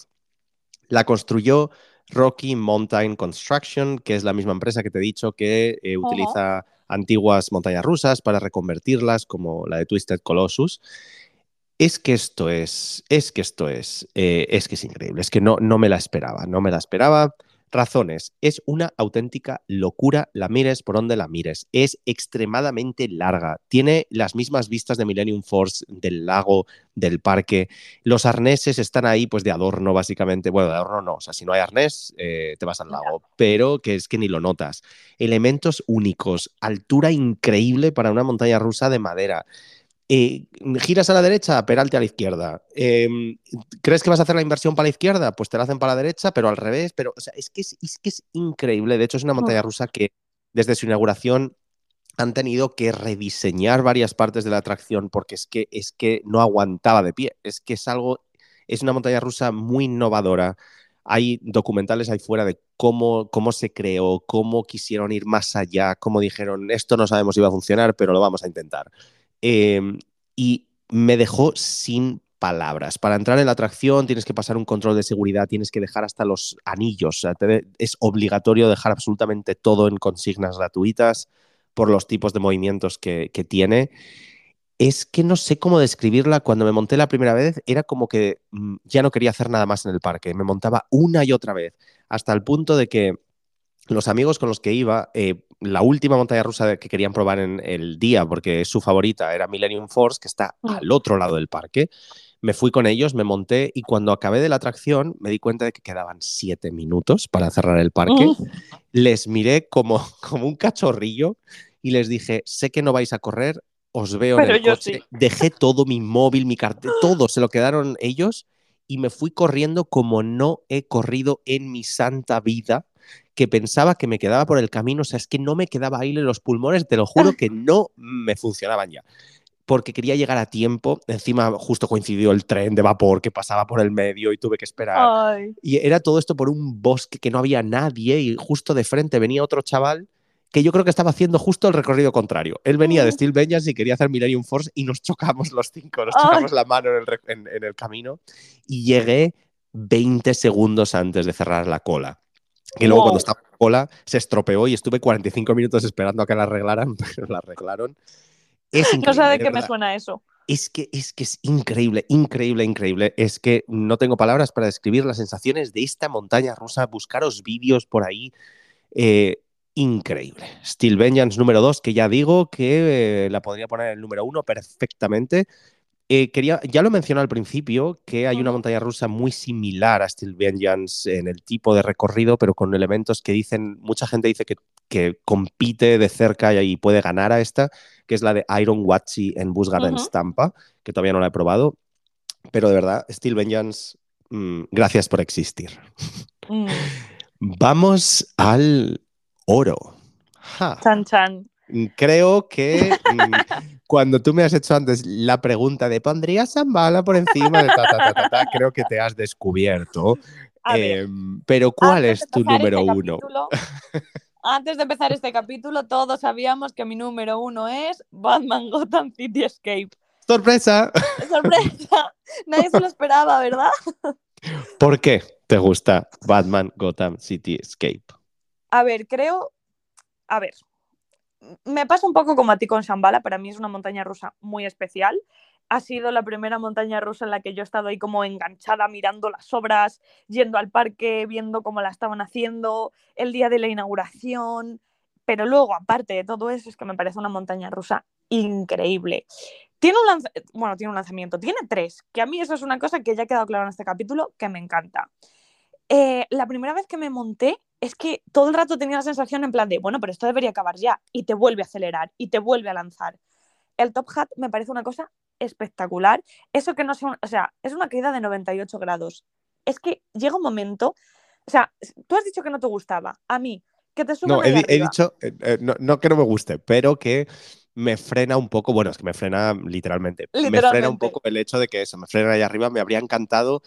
La construyó Rocky Mountain Construction, que es la misma empresa que te he dicho que eh, utiliza antiguas montañas rusas para reconvertirlas, como la de Twisted Colossus. Es que esto es, es que esto es, eh, es que es increíble, es que no, no me la esperaba, no me la esperaba. Razones, es una auténtica locura, la mires por donde la mires, es extremadamente larga, tiene las mismas vistas de Millennium Force, del lago, del parque, los arneses están ahí pues de adorno básicamente, bueno, de adorno no, o sea, si no hay arnés eh, te vas al lago, pero que es que ni lo notas. Elementos únicos, altura increíble para una montaña rusa de madera. Eh, giras a la derecha, peralte a la izquierda. Eh, ¿Crees que vas a hacer la inversión para la izquierda? Pues te la hacen para la derecha, pero al revés. Pero o sea, es, que es, es que es increíble. De hecho, es una montaña rusa que desde su inauguración han tenido que rediseñar varias partes de la atracción porque es que, es que no aguantaba de pie. Es que es algo, es una montaña rusa muy innovadora. Hay documentales ahí fuera de cómo, cómo se creó, cómo quisieron ir más allá, cómo dijeron, esto no sabemos si va a funcionar, pero lo vamos a intentar. Eh, y me dejó sin palabras. Para entrar en la atracción tienes que pasar un control de seguridad, tienes que dejar hasta los anillos. Es obligatorio dejar absolutamente todo en consignas gratuitas por los tipos de movimientos que, que tiene. Es que no sé cómo describirla. Cuando me monté la primera vez, era como que mm, ya no quería hacer nada más en el parque. Me montaba una y otra vez, hasta el punto de que los amigos con los que iba, eh, la última montaña rusa que querían probar en el día, porque su favorita era Millennium Force, que está Mm. al otro lado del parque, me fui con ellos, me monté y cuando acabé de la atracción me di cuenta de que quedaban siete minutos para cerrar el parque. Les miré como, como un cachorrillo y les dije, sé que no vais a correr, os veo Pero en el coche. sí. Dejé todo, mi móvil, mi cartel, todo se lo quedaron ellos y me fui corriendo como no he corrido en mi santa vida que pensaba que me quedaba por el camino, o sea, es que no me quedaba aire en los pulmones, te lo juro que no me funcionaban ya. Porque quería llegar a tiempo, encima justo coincidió el tren de vapor que pasaba por el medio y tuve que esperar. Ay, Y era todo esto por un bosque que no había nadie y justo de frente venía otro chaval que yo creo que estaba haciendo justo el recorrido contrario. Él venía de Mm. Steel Vengeance y quería hacer Millennium Force y nos chocamos los cinco, nos Ay. chocamos la mano en el, re- en- en el camino y llegué 20 segundos antes de cerrar la cola. Y luego Wow. cuando estaba en cola se estropeó y estuve 45 minutos esperando a que la arreglaran, pero la arreglaron. Es no sé de qué me suena eso. Es que, es que es increíble, increíble, increíble. Es que no tengo palabras para describir las sensaciones de esta montaña rusa. Buscaros vídeos por ahí. Eh, increíble. Steel Vengeance número 2, que ya digo que eh, la podría poner en el número 1 perfectamente. Eh, quería, ya lo mencioné al principio, que hay una montaña rusa muy similar a Steel Vengeance en el tipo de recorrido, pero con elementos que dicen, mucha gente dice que, que compite de cerca y puede ganar a esta, que es la de Iron Watchy en Busch Gardens Ujú. Tampa, que todavía no la he probado, pero de verdad, Steel Vengeance, mm, gracias por existir. Mm, Vamos al oro. Ja. Chan chan. Creo que mm, cuando tú me has hecho antes la pregunta de ¿pondrías Zambala por encima de ta, ta, ta? Creo que te has descubierto. Em, pero ¿cuál es tu número este uno? capítulo- Antes de empezar este capítulo, todos sabíamos que mi número uno es Batman Gotham City Escape. ¡Sorpresa! ¡Sorpresa! Nadie se lo esperaba, ¿verdad? ¿Por qué te gusta Batman Gotham City Escape? A ver, creo. A ver. Me pasa un poco como a ti con Shambhala, para mí es una montaña rusa muy especial. Ha sido la primera montaña rusa en la que yo he estado ahí como enganchada mirando las obras, yendo al parque, viendo cómo la estaban haciendo, el día de la inauguración. Pero luego, aparte de todo eso, es que me parece una montaña rusa increíble. Tiene un, bueno, tiene un lanzamiento, tiene tres, que a mí eso es una cosa que ya ha quedado claro en este capítulo, que me encanta. Eh, la primera vez que me monté, es que todo el rato tenía la sensación en plan de, bueno, pero esto debería acabar ya, y te vuelve a acelerar, y te vuelve a lanzar. El Top Hat me parece una cosa espectacular. Eso que no sea, o sea, es una caída de 98 grados. Es que llega un momento, o sea, tú has dicho que no te gustaba, a mí, que te No, he, he, dicho, eh, eh, no, no, que no me guste, pero que me frena un poco, bueno, es que me frena literalmente, literalmente. me frena un poco el hecho de que eso, me frena ahí arriba, me habría encantado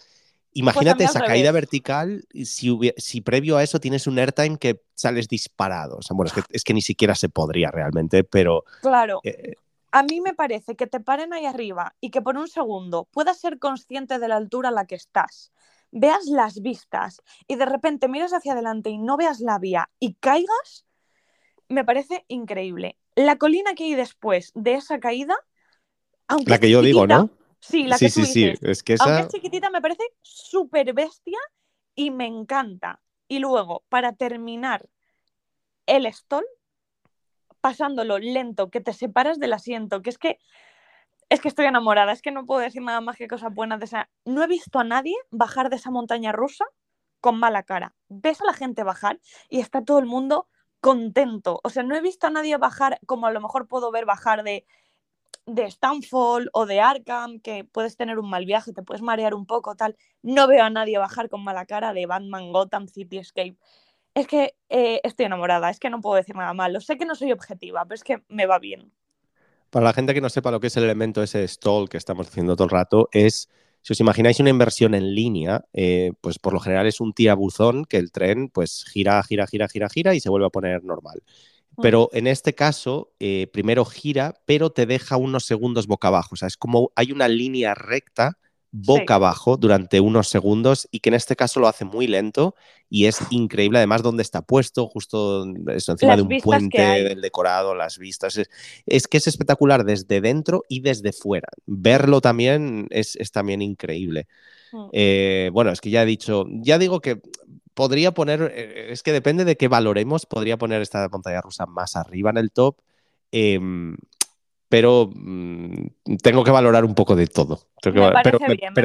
Imagínate pues esa caída vertical si, si, previo a eso tienes un airtime que sales disparado. O sea, bueno, es que, es que, ni siquiera se podría realmente, pero... Claro. Eh, a mí me parece que te paren ahí arriba y que por un segundo puedas ser consciente de la altura a la que estás, veas las vistas y de repente miras hacia adelante y no veas la vía y caigas, me parece increíble. La colina que hay después de esa caída, aunque la que yo digo, ¿no? Sí, la que sí, tú sí, Es que esa... Aunque es chiquitita, me parece súper bestia y me encanta. Y luego, para terminar, el stall, pasándolo lento, que te separas del asiento, que es que es que estoy enamorada, es que no puedo decir nada más que cosas buenas de esa. No he visto a nadie bajar de esa montaña rusa con mala cara. Ves a la gente bajar y está todo el mundo contento. O sea, no he visto a nadie bajar como a lo mejor puedo ver bajar de de Stanford o de Arkham, que puedes tener un mal viaje, te puedes marear un poco, tal. No veo a nadie bajar con mala cara de Batman, Gotham, City Escape. Es que eh, estoy enamorada, es que no puedo decir nada malo. Sé que no soy objetiva, pero es que me va bien. Para la gente que no sepa lo que es el elemento ese stall que estamos haciendo todo el rato, es, si os imagináis una inversión en línea, eh, pues por lo general es un tirabuzón que el tren pues gira, gira, gira, gira, gira y se vuelve a poner normal. Pero en este caso, eh, primero gira, pero te deja unos segundos boca abajo. O sea, es como hay una línea recta boca abajo durante unos segundos y que en este caso lo hace muy lento y es increíble además donde está puesto, justo encima de un puente del decorado, las vistas. Es, que es espectacular desde dentro y desde fuera. Verlo también es, también increíble. Mm. Eh, bueno, es que ya he dicho, ya digo que podría poner, eh, es que depende de qué valoremos, podría poner esta montaña rusa más arriba en el top, em, pero mm, tengo que valorar un poco de todo. pero,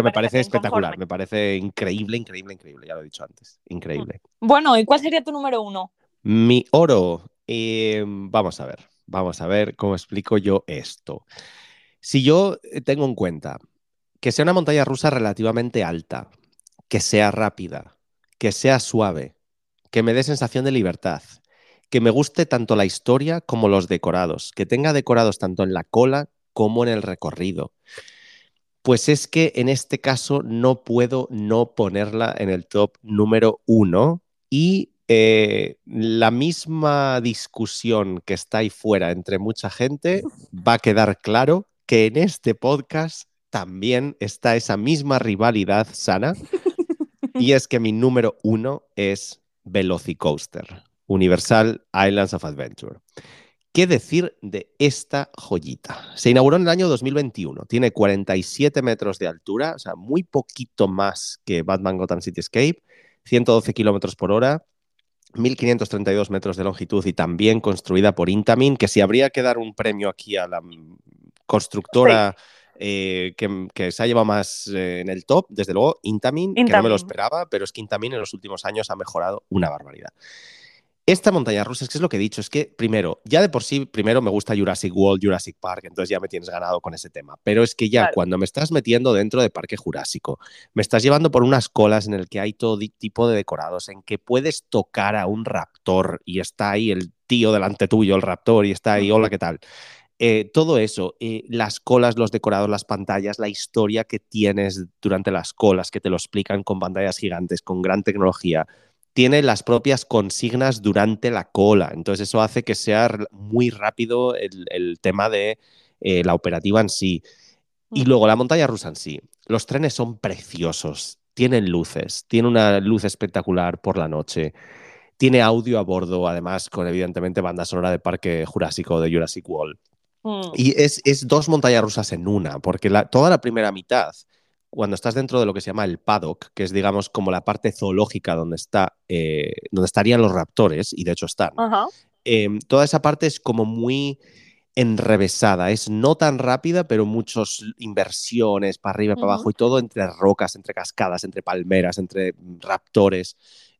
me, parece, espectacular, me parece increíble, increíble, increíble, ya lo he dicho antes, increíble. Mm. Bueno, ¿y cuál sería tu número uno? Mi oro, em, vamos a ver, vamos a ver cómo explico yo esto. Si yo eh, tengo en cuenta que sea una montaña rusa relativamente alta, que sea rápida, que sea suave, que me dé sensación de libertad, que me guste tanto la historia como los decorados, que tenga decorados tanto en la cola como en el recorrido. Pues es que en este caso no puedo no ponerla en el top número uno y eh, la misma discusión que está ahí fuera entre mucha gente va a quedar claro que en este podcast también está esa misma rivalidad sana y es que mi número uno es Velocicoaster, Universal Islands of Adventure. ¿Qué decir de esta joyita? Se inauguró en el año 2021, tiene 47 metros de altura, o sea, muy poquito más que Batman Gotham City Escape, 112 kilómetros por hora, 1532 metros de longitud y también construida por Intamin, que si habría que dar un premio aquí a la constructora eh, que, se ha llevado más eh, en el top, desde luego, Intamin, que no me lo esperaba, pero es que Intamin en los últimos años ha mejorado una barbaridad. Esta montaña rusa, es que es lo que he dicho, es que primero, ya de por sí, primero me gusta Jurassic World, Jurassic Park, entonces ya me tienes ganado con ese tema. Pero es que ya cuando me estás metiendo dentro de Parque Jurásico, me estás llevando por unas colas en el que hay todo tipo de decorados, en que puedes tocar a un raptor y está ahí el tío delante tuyo, el raptor, y está ahí, hola, ¿qué tal? Eh, todo eso, eh, las colas, los decorados, las pantallas, la historia que tienes durante las colas, que te lo explican con pantallas gigantes, con gran tecnología, tiene las propias consignas durante la cola. Entonces eso hace que sea muy rápido el, tema de eh, la operativa en sí. Y mm. luego la montaña rusa en sí. Los trenes son preciosos, tienen luces, tiene una luz espectacular por la noche tiene audio a bordo, además, con evidentemente banda sonora de Parque Jurásico de Jurassic World. Mm. Y es, es dos montañas rusas en una, porque la- toda la primera mitad, cuando estás dentro de lo que se llama el paddock, que es, digamos, como la parte zoológica donde, está, eh, donde estarían los raptores, y de hecho están, Ajá. eh, toda esa parte es como muy enrevesada, es no tan rápida, pero muchas inversiones para arriba para abajo, y todo entre rocas, entre cascadas, entre palmeras, entre raptores,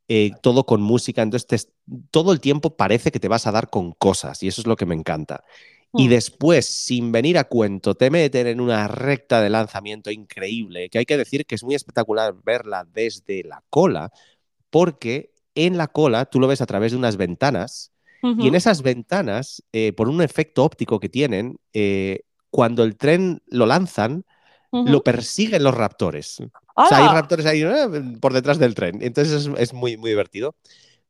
eh, todo con música, entonces te- todo el tiempo parece que te vas a dar con cosas, y eso es lo que me encanta. Y Mm. después, sin venir a cuento, te meten en una recta de lanzamiento increíble, que hay que decir que es muy espectacular verla desde la cola, porque en la cola tú lo ves a través de unas ventanas y en esas ventanas, eh, por un efecto óptico que tienen, eh, cuando el tren lo lanzan, lo persiguen los raptores. O sea, hay raptores ahí eh, por detrás del tren. Entonces es, es muy, muy divertido.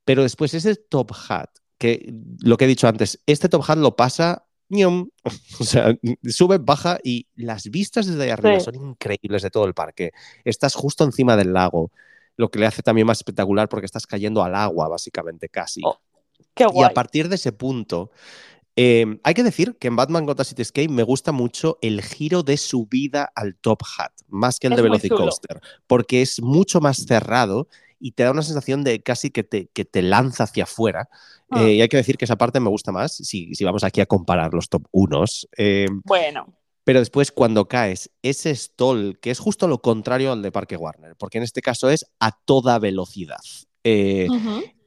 Pero después ese top hat, que lo que he dicho antes, este top hat lo pasa, ñom, o sea, sube, baja y las vistas desde ahí arriba Sí. son increíbles de todo el parque. Estás justo encima del lago, lo que le hace también más espectacular porque estás cayendo al agua, básicamente, casi. Oh, Qué Y guay. a partir de ese punto, eh, hay que decir que en Batman Gotham City Escape me gusta mucho el giro de subida al Top Hat, más que el Es de. Velocicoaster, porque es mucho más cerrado y te da una sensación de casi que te, que te lanza hacia afuera. Ah. Eh, y hay que decir que esa parte me gusta más, si, si vamos aquí a comparar los top 1. Bueno. pero después cuando caes, ese stall, que es justo lo contrario al de Parque Warner, porque en este caso es a toda velocidad. Eh,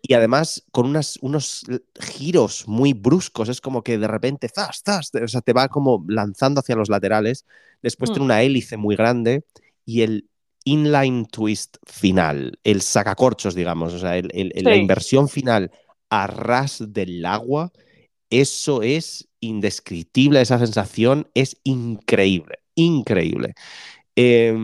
y además con unas, unos giros muy bruscos, es como que de repente, zas, zas, o sea, te va como lanzando hacia los laterales, después Mm. tiene una hélice muy grande y el inline twist final, el sacacorchos, digamos, o sea, el- el- el- la inversión final a ras del agua, eso es indescriptible, esa sensación es increíble, increíble. Eh,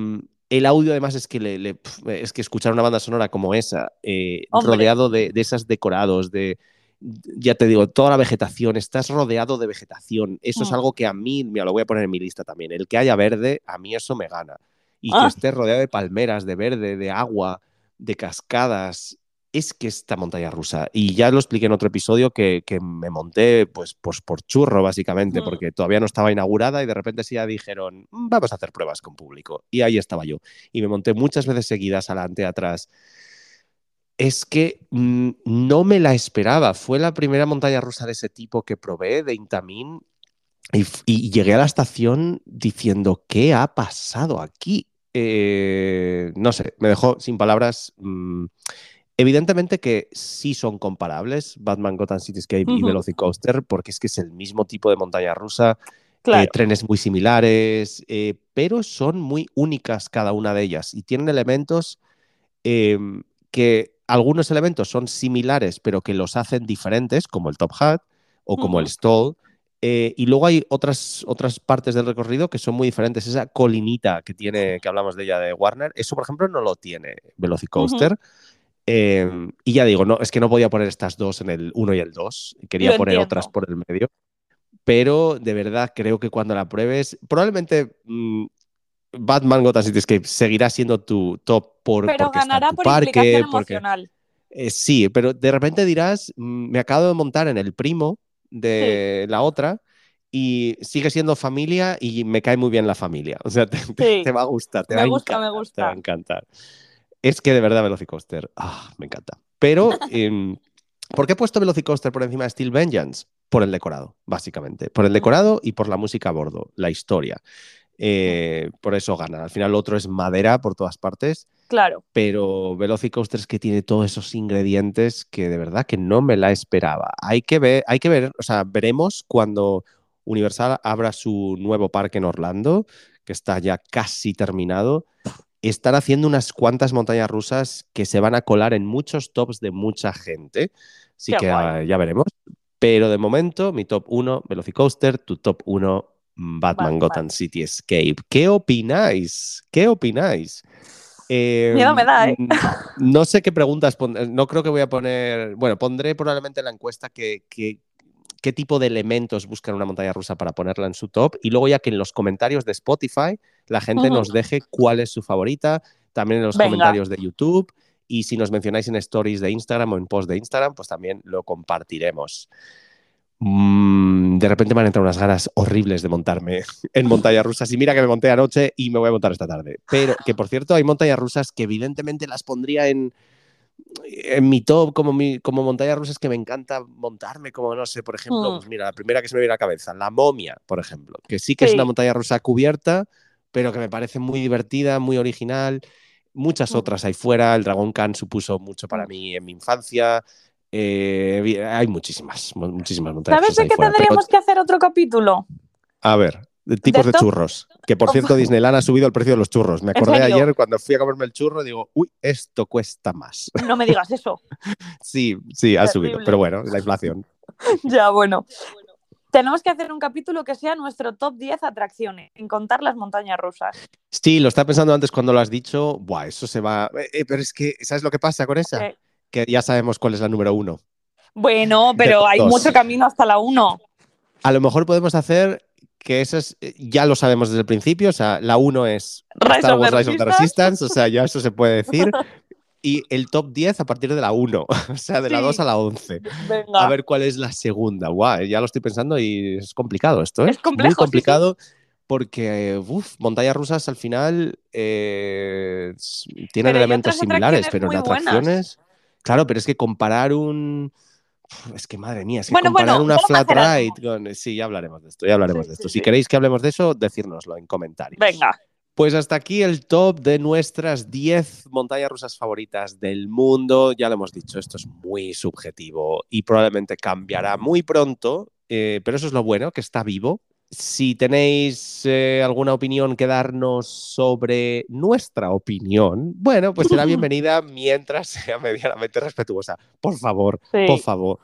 el audio además es que, le- es que escuchar una banda sonora como esa, eh, rodeado de, de esas decorados, de, ya te digo, toda la vegetación, estás rodeado de vegetación. Eso es Mm. algo que a mí, mira, lo voy a poner en mi lista también. El que haya verde, a mí eso me gana. Y que Ah. estés rodeado de palmeras, de verde, de agua, de cascadas. Es que esta montaña rusa, y ya lo expliqué en otro episodio, que, que me monté pues, pues por churro, básicamente, Mm. porque todavía no estaba inaugurada y de repente sí ya dijeron, "Mm, vamos a hacer pruebas con público. Y ahí estaba yo. Y me monté muchas veces seguidas, adelante, atrás. Es que mm, no me la esperaba. Fue la primera montaña rusa de ese tipo que probé, de Intamin, y, y llegué a la estación diciendo, ¿qué ha pasado aquí? Eh, no sé, me dejó sin palabras. mm, Evidentemente que sí son comparables Batman Gotham Cityscape y. Velocicoaster, porque es que es el mismo tipo de montaña rusa, Claro. eh, trenes muy similares, eh, pero son muy únicas cada una de ellas y tienen elementos eh, que algunos elementos son similares, pero que los hacen diferentes, como el Top Hat o como el. Stall. Eh, y luego hay otras, otras partes del recorrido que son muy diferentes. Esa colinita que tiene, que hablamos de ella de Warner, eso por ejemplo no lo tiene Velocicoaster. Eh, y ya digo, no, es que no podía poner estas dos en el 1 y el 2. Quería Lo poner entiendo. otras por el medio. Pero de verdad creo que cuando la pruebes, probablemente mm, Batman Gotham Cityscape seguirá siendo tu top por, Pero porque está en ganará tu por parque. implicación Porque, emocional. eh, sí, pero de repente dirás, mm, me acabo de montar en el primo de la otra y sigue siendo familia y me cae muy bien la familia. O sea, te, te- Sí. te va a gustar, te Me va gusta, me gusta. Te va a encantar. Es que de verdad Velocicoaster, ah, me encanta. Pero, em, ¿por qué he puesto Velocicoaster por encima de Steel Vengeance? Por el decorado, básicamente. Por el decorado y por la música a bordo, la historia. Eh, por eso gana. Al final, lo otro es madera por todas partes Claro. pero Velocicoaster es que tiene todos esos ingredientes que de verdad que no me la esperaba. Hay que ver, hay que ver, o sea, veremos cuando Universal abra su nuevo parque en Orlando, que está ya casi terminado. Están haciendo unas cuantas montañas rusas que se van a colar en muchos tops de mucha gente. Así Qué que guay. ah, ya veremos. Pero de momento, mi top 1, Velocicoaster, tu top 1, Batman, Batman. Gotham City Escape. ¿Qué opináis? ¿Qué opináis? Eh, Miedo me da, ¿eh? mm, No sé qué preguntas pon- No creo que voy a poner. Bueno, pondré probablemente en la encuesta que, que- qué tipo de elementos buscan una montaña rusa para ponerla en su top. Y luego, ya que en los comentarios de Spotify la gente nos deje cuál es su favorita. También en los Venga. comentarios de YouTube. y si nos mencionáis en stories de Instagram o en post de Instagram, pues también lo compartiremos. Mm, de repente me han entrado unas ganas horribles de montarme en montañas rusas. Y mira que me monté anoche y me voy a montar esta tarde. Pero que por cierto, hay montañas rusas que evidentemente las pondría en, en mi top como, mi, como montañas rusas que me encanta montarme, como no sé, por ejemplo, Mm. pues mira, la primera que se me viene a la cabeza, la momia, por ejemplo, que sí que es una montaña rusa cubierta, pero que me parece muy divertida, muy original. Muchas Mm. otras ahí fuera, el Dragon Khan supuso mucho para Mm. mí en mi infancia. Eh, hay muchísimas, mu- muchísimas montañas ¿Sabes rusas de qué fuera, pero- tendríamos que hacer otro capítulo? a ver, de tipos de churros. Que por cierto, Disneyland ha subido el precio de los churros. Me ¿En acordé ayer cuando fui a comerme el churro, digo, uy, esto cuesta más. No me digas eso. Sí, sí, ha subido. Pero bueno, la inflación. ya, bueno. Tenemos que hacer un capítulo que sea nuestro top 10 atracciones, en contar las montañas rusas. Sí, lo estaba pensando antes cuando lo has dicho. Buah, eso se va. Eh, eh, pero es que, ¿sabes lo que pasa con esa? Que- Que ya sabemos cuál es la número uno. Bueno, pero hay mucho camino hasta la 1. A lo mejor podemos hacer que eso es, ya lo sabemos desde el principio. O sea, la uno es Rise Star of Wars the Rise of the Resistance. O sea, ya eso se puede decir. Y el top 10 a partir de la 1. O sea, de la Sí. 2 a la 11. Venga. A ver cuál es la segunda. Guau, ya lo estoy pensando y es complicado esto, ¿eh? Es complejo, Muy sí, complicado porque, uf, montañas rusas al final eh, tienen Pero elementos similares, pero en atracciones. Claro, pero es que comparar un. Es que madre mía, es que Bueno, comparar bueno, una flat ride con. Sí, ya hablaremos de esto, ya hablaremos Sí, de sí, esto. Si sí. queréis que hablemos de eso, decírnoslo en comentarios. Venga. Pues hasta aquí el top de nuestras 10 montañas rusas favoritas del mundo. Ya lo hemos dicho, esto es muy subjetivo y probablemente cambiará muy pronto, eh, pero eso es lo bueno, que está vivo. Si tenéis eh, alguna opinión que darnos sobre nuestra opinión, bueno, pues será bienvenida mientras sea medianamente respetuosa. Por favor, Sí. por favor.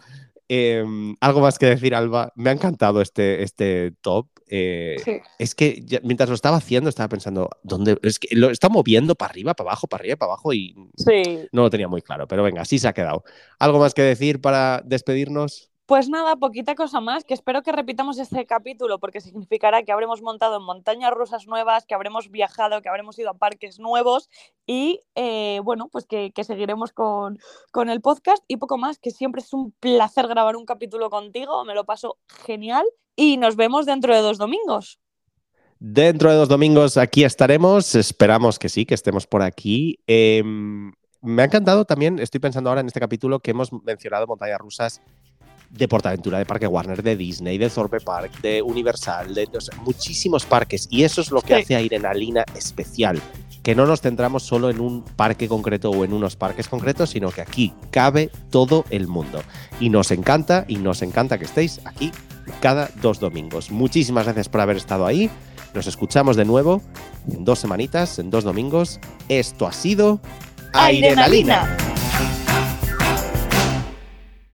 Eh, algo más que decir, Alba. Me ha encantado este, este top. Eh, Sí. es que ya- mientras lo estaba haciendo, estaba pensando, ¿dónde? Es que lo está moviendo para arriba, para abajo, para arriba, para abajo y Sí. no lo tenía muy claro. Pero venga, así se ha quedado. ¿Algo más que decir para despedirnos? Pues nada, poquita cosa más, que espero que repitamos este capítulo porque significará que habremos montado en montañas rusas nuevas, que habremos viajado, que habremos ido a parques nuevos y eh, bueno, pues que, seguiremos con, con el podcast y poco más, que siempre es un placer grabar un capítulo contigo, me lo paso genial y nos vemos dentro de dos domingos. Dentro de dos domingos aquí estaremos. Esperamos que sí, que estemos por aquí. Eh, me ha encantado también, estoy pensando ahora en este capítulo que hemos mencionado montañas rusas de Portaventura, de Parque Warner, de Disney, de Thorpe Park, de Universal, de o sea, muchísimos parques. Y eso es lo que Sí. hace a Irenalina especial. Que no nos centramos solo en un parque concreto o en unos parques concretos, sino que aquí cabe todo el mundo. Y nos encanta, y nos encanta que estéis aquí cada dos domingos. Muchísimas gracias por haber estado ahí. Nos escuchamos de nuevo en dos semanitas, en dos domingos. Esto ha sido Airenalina.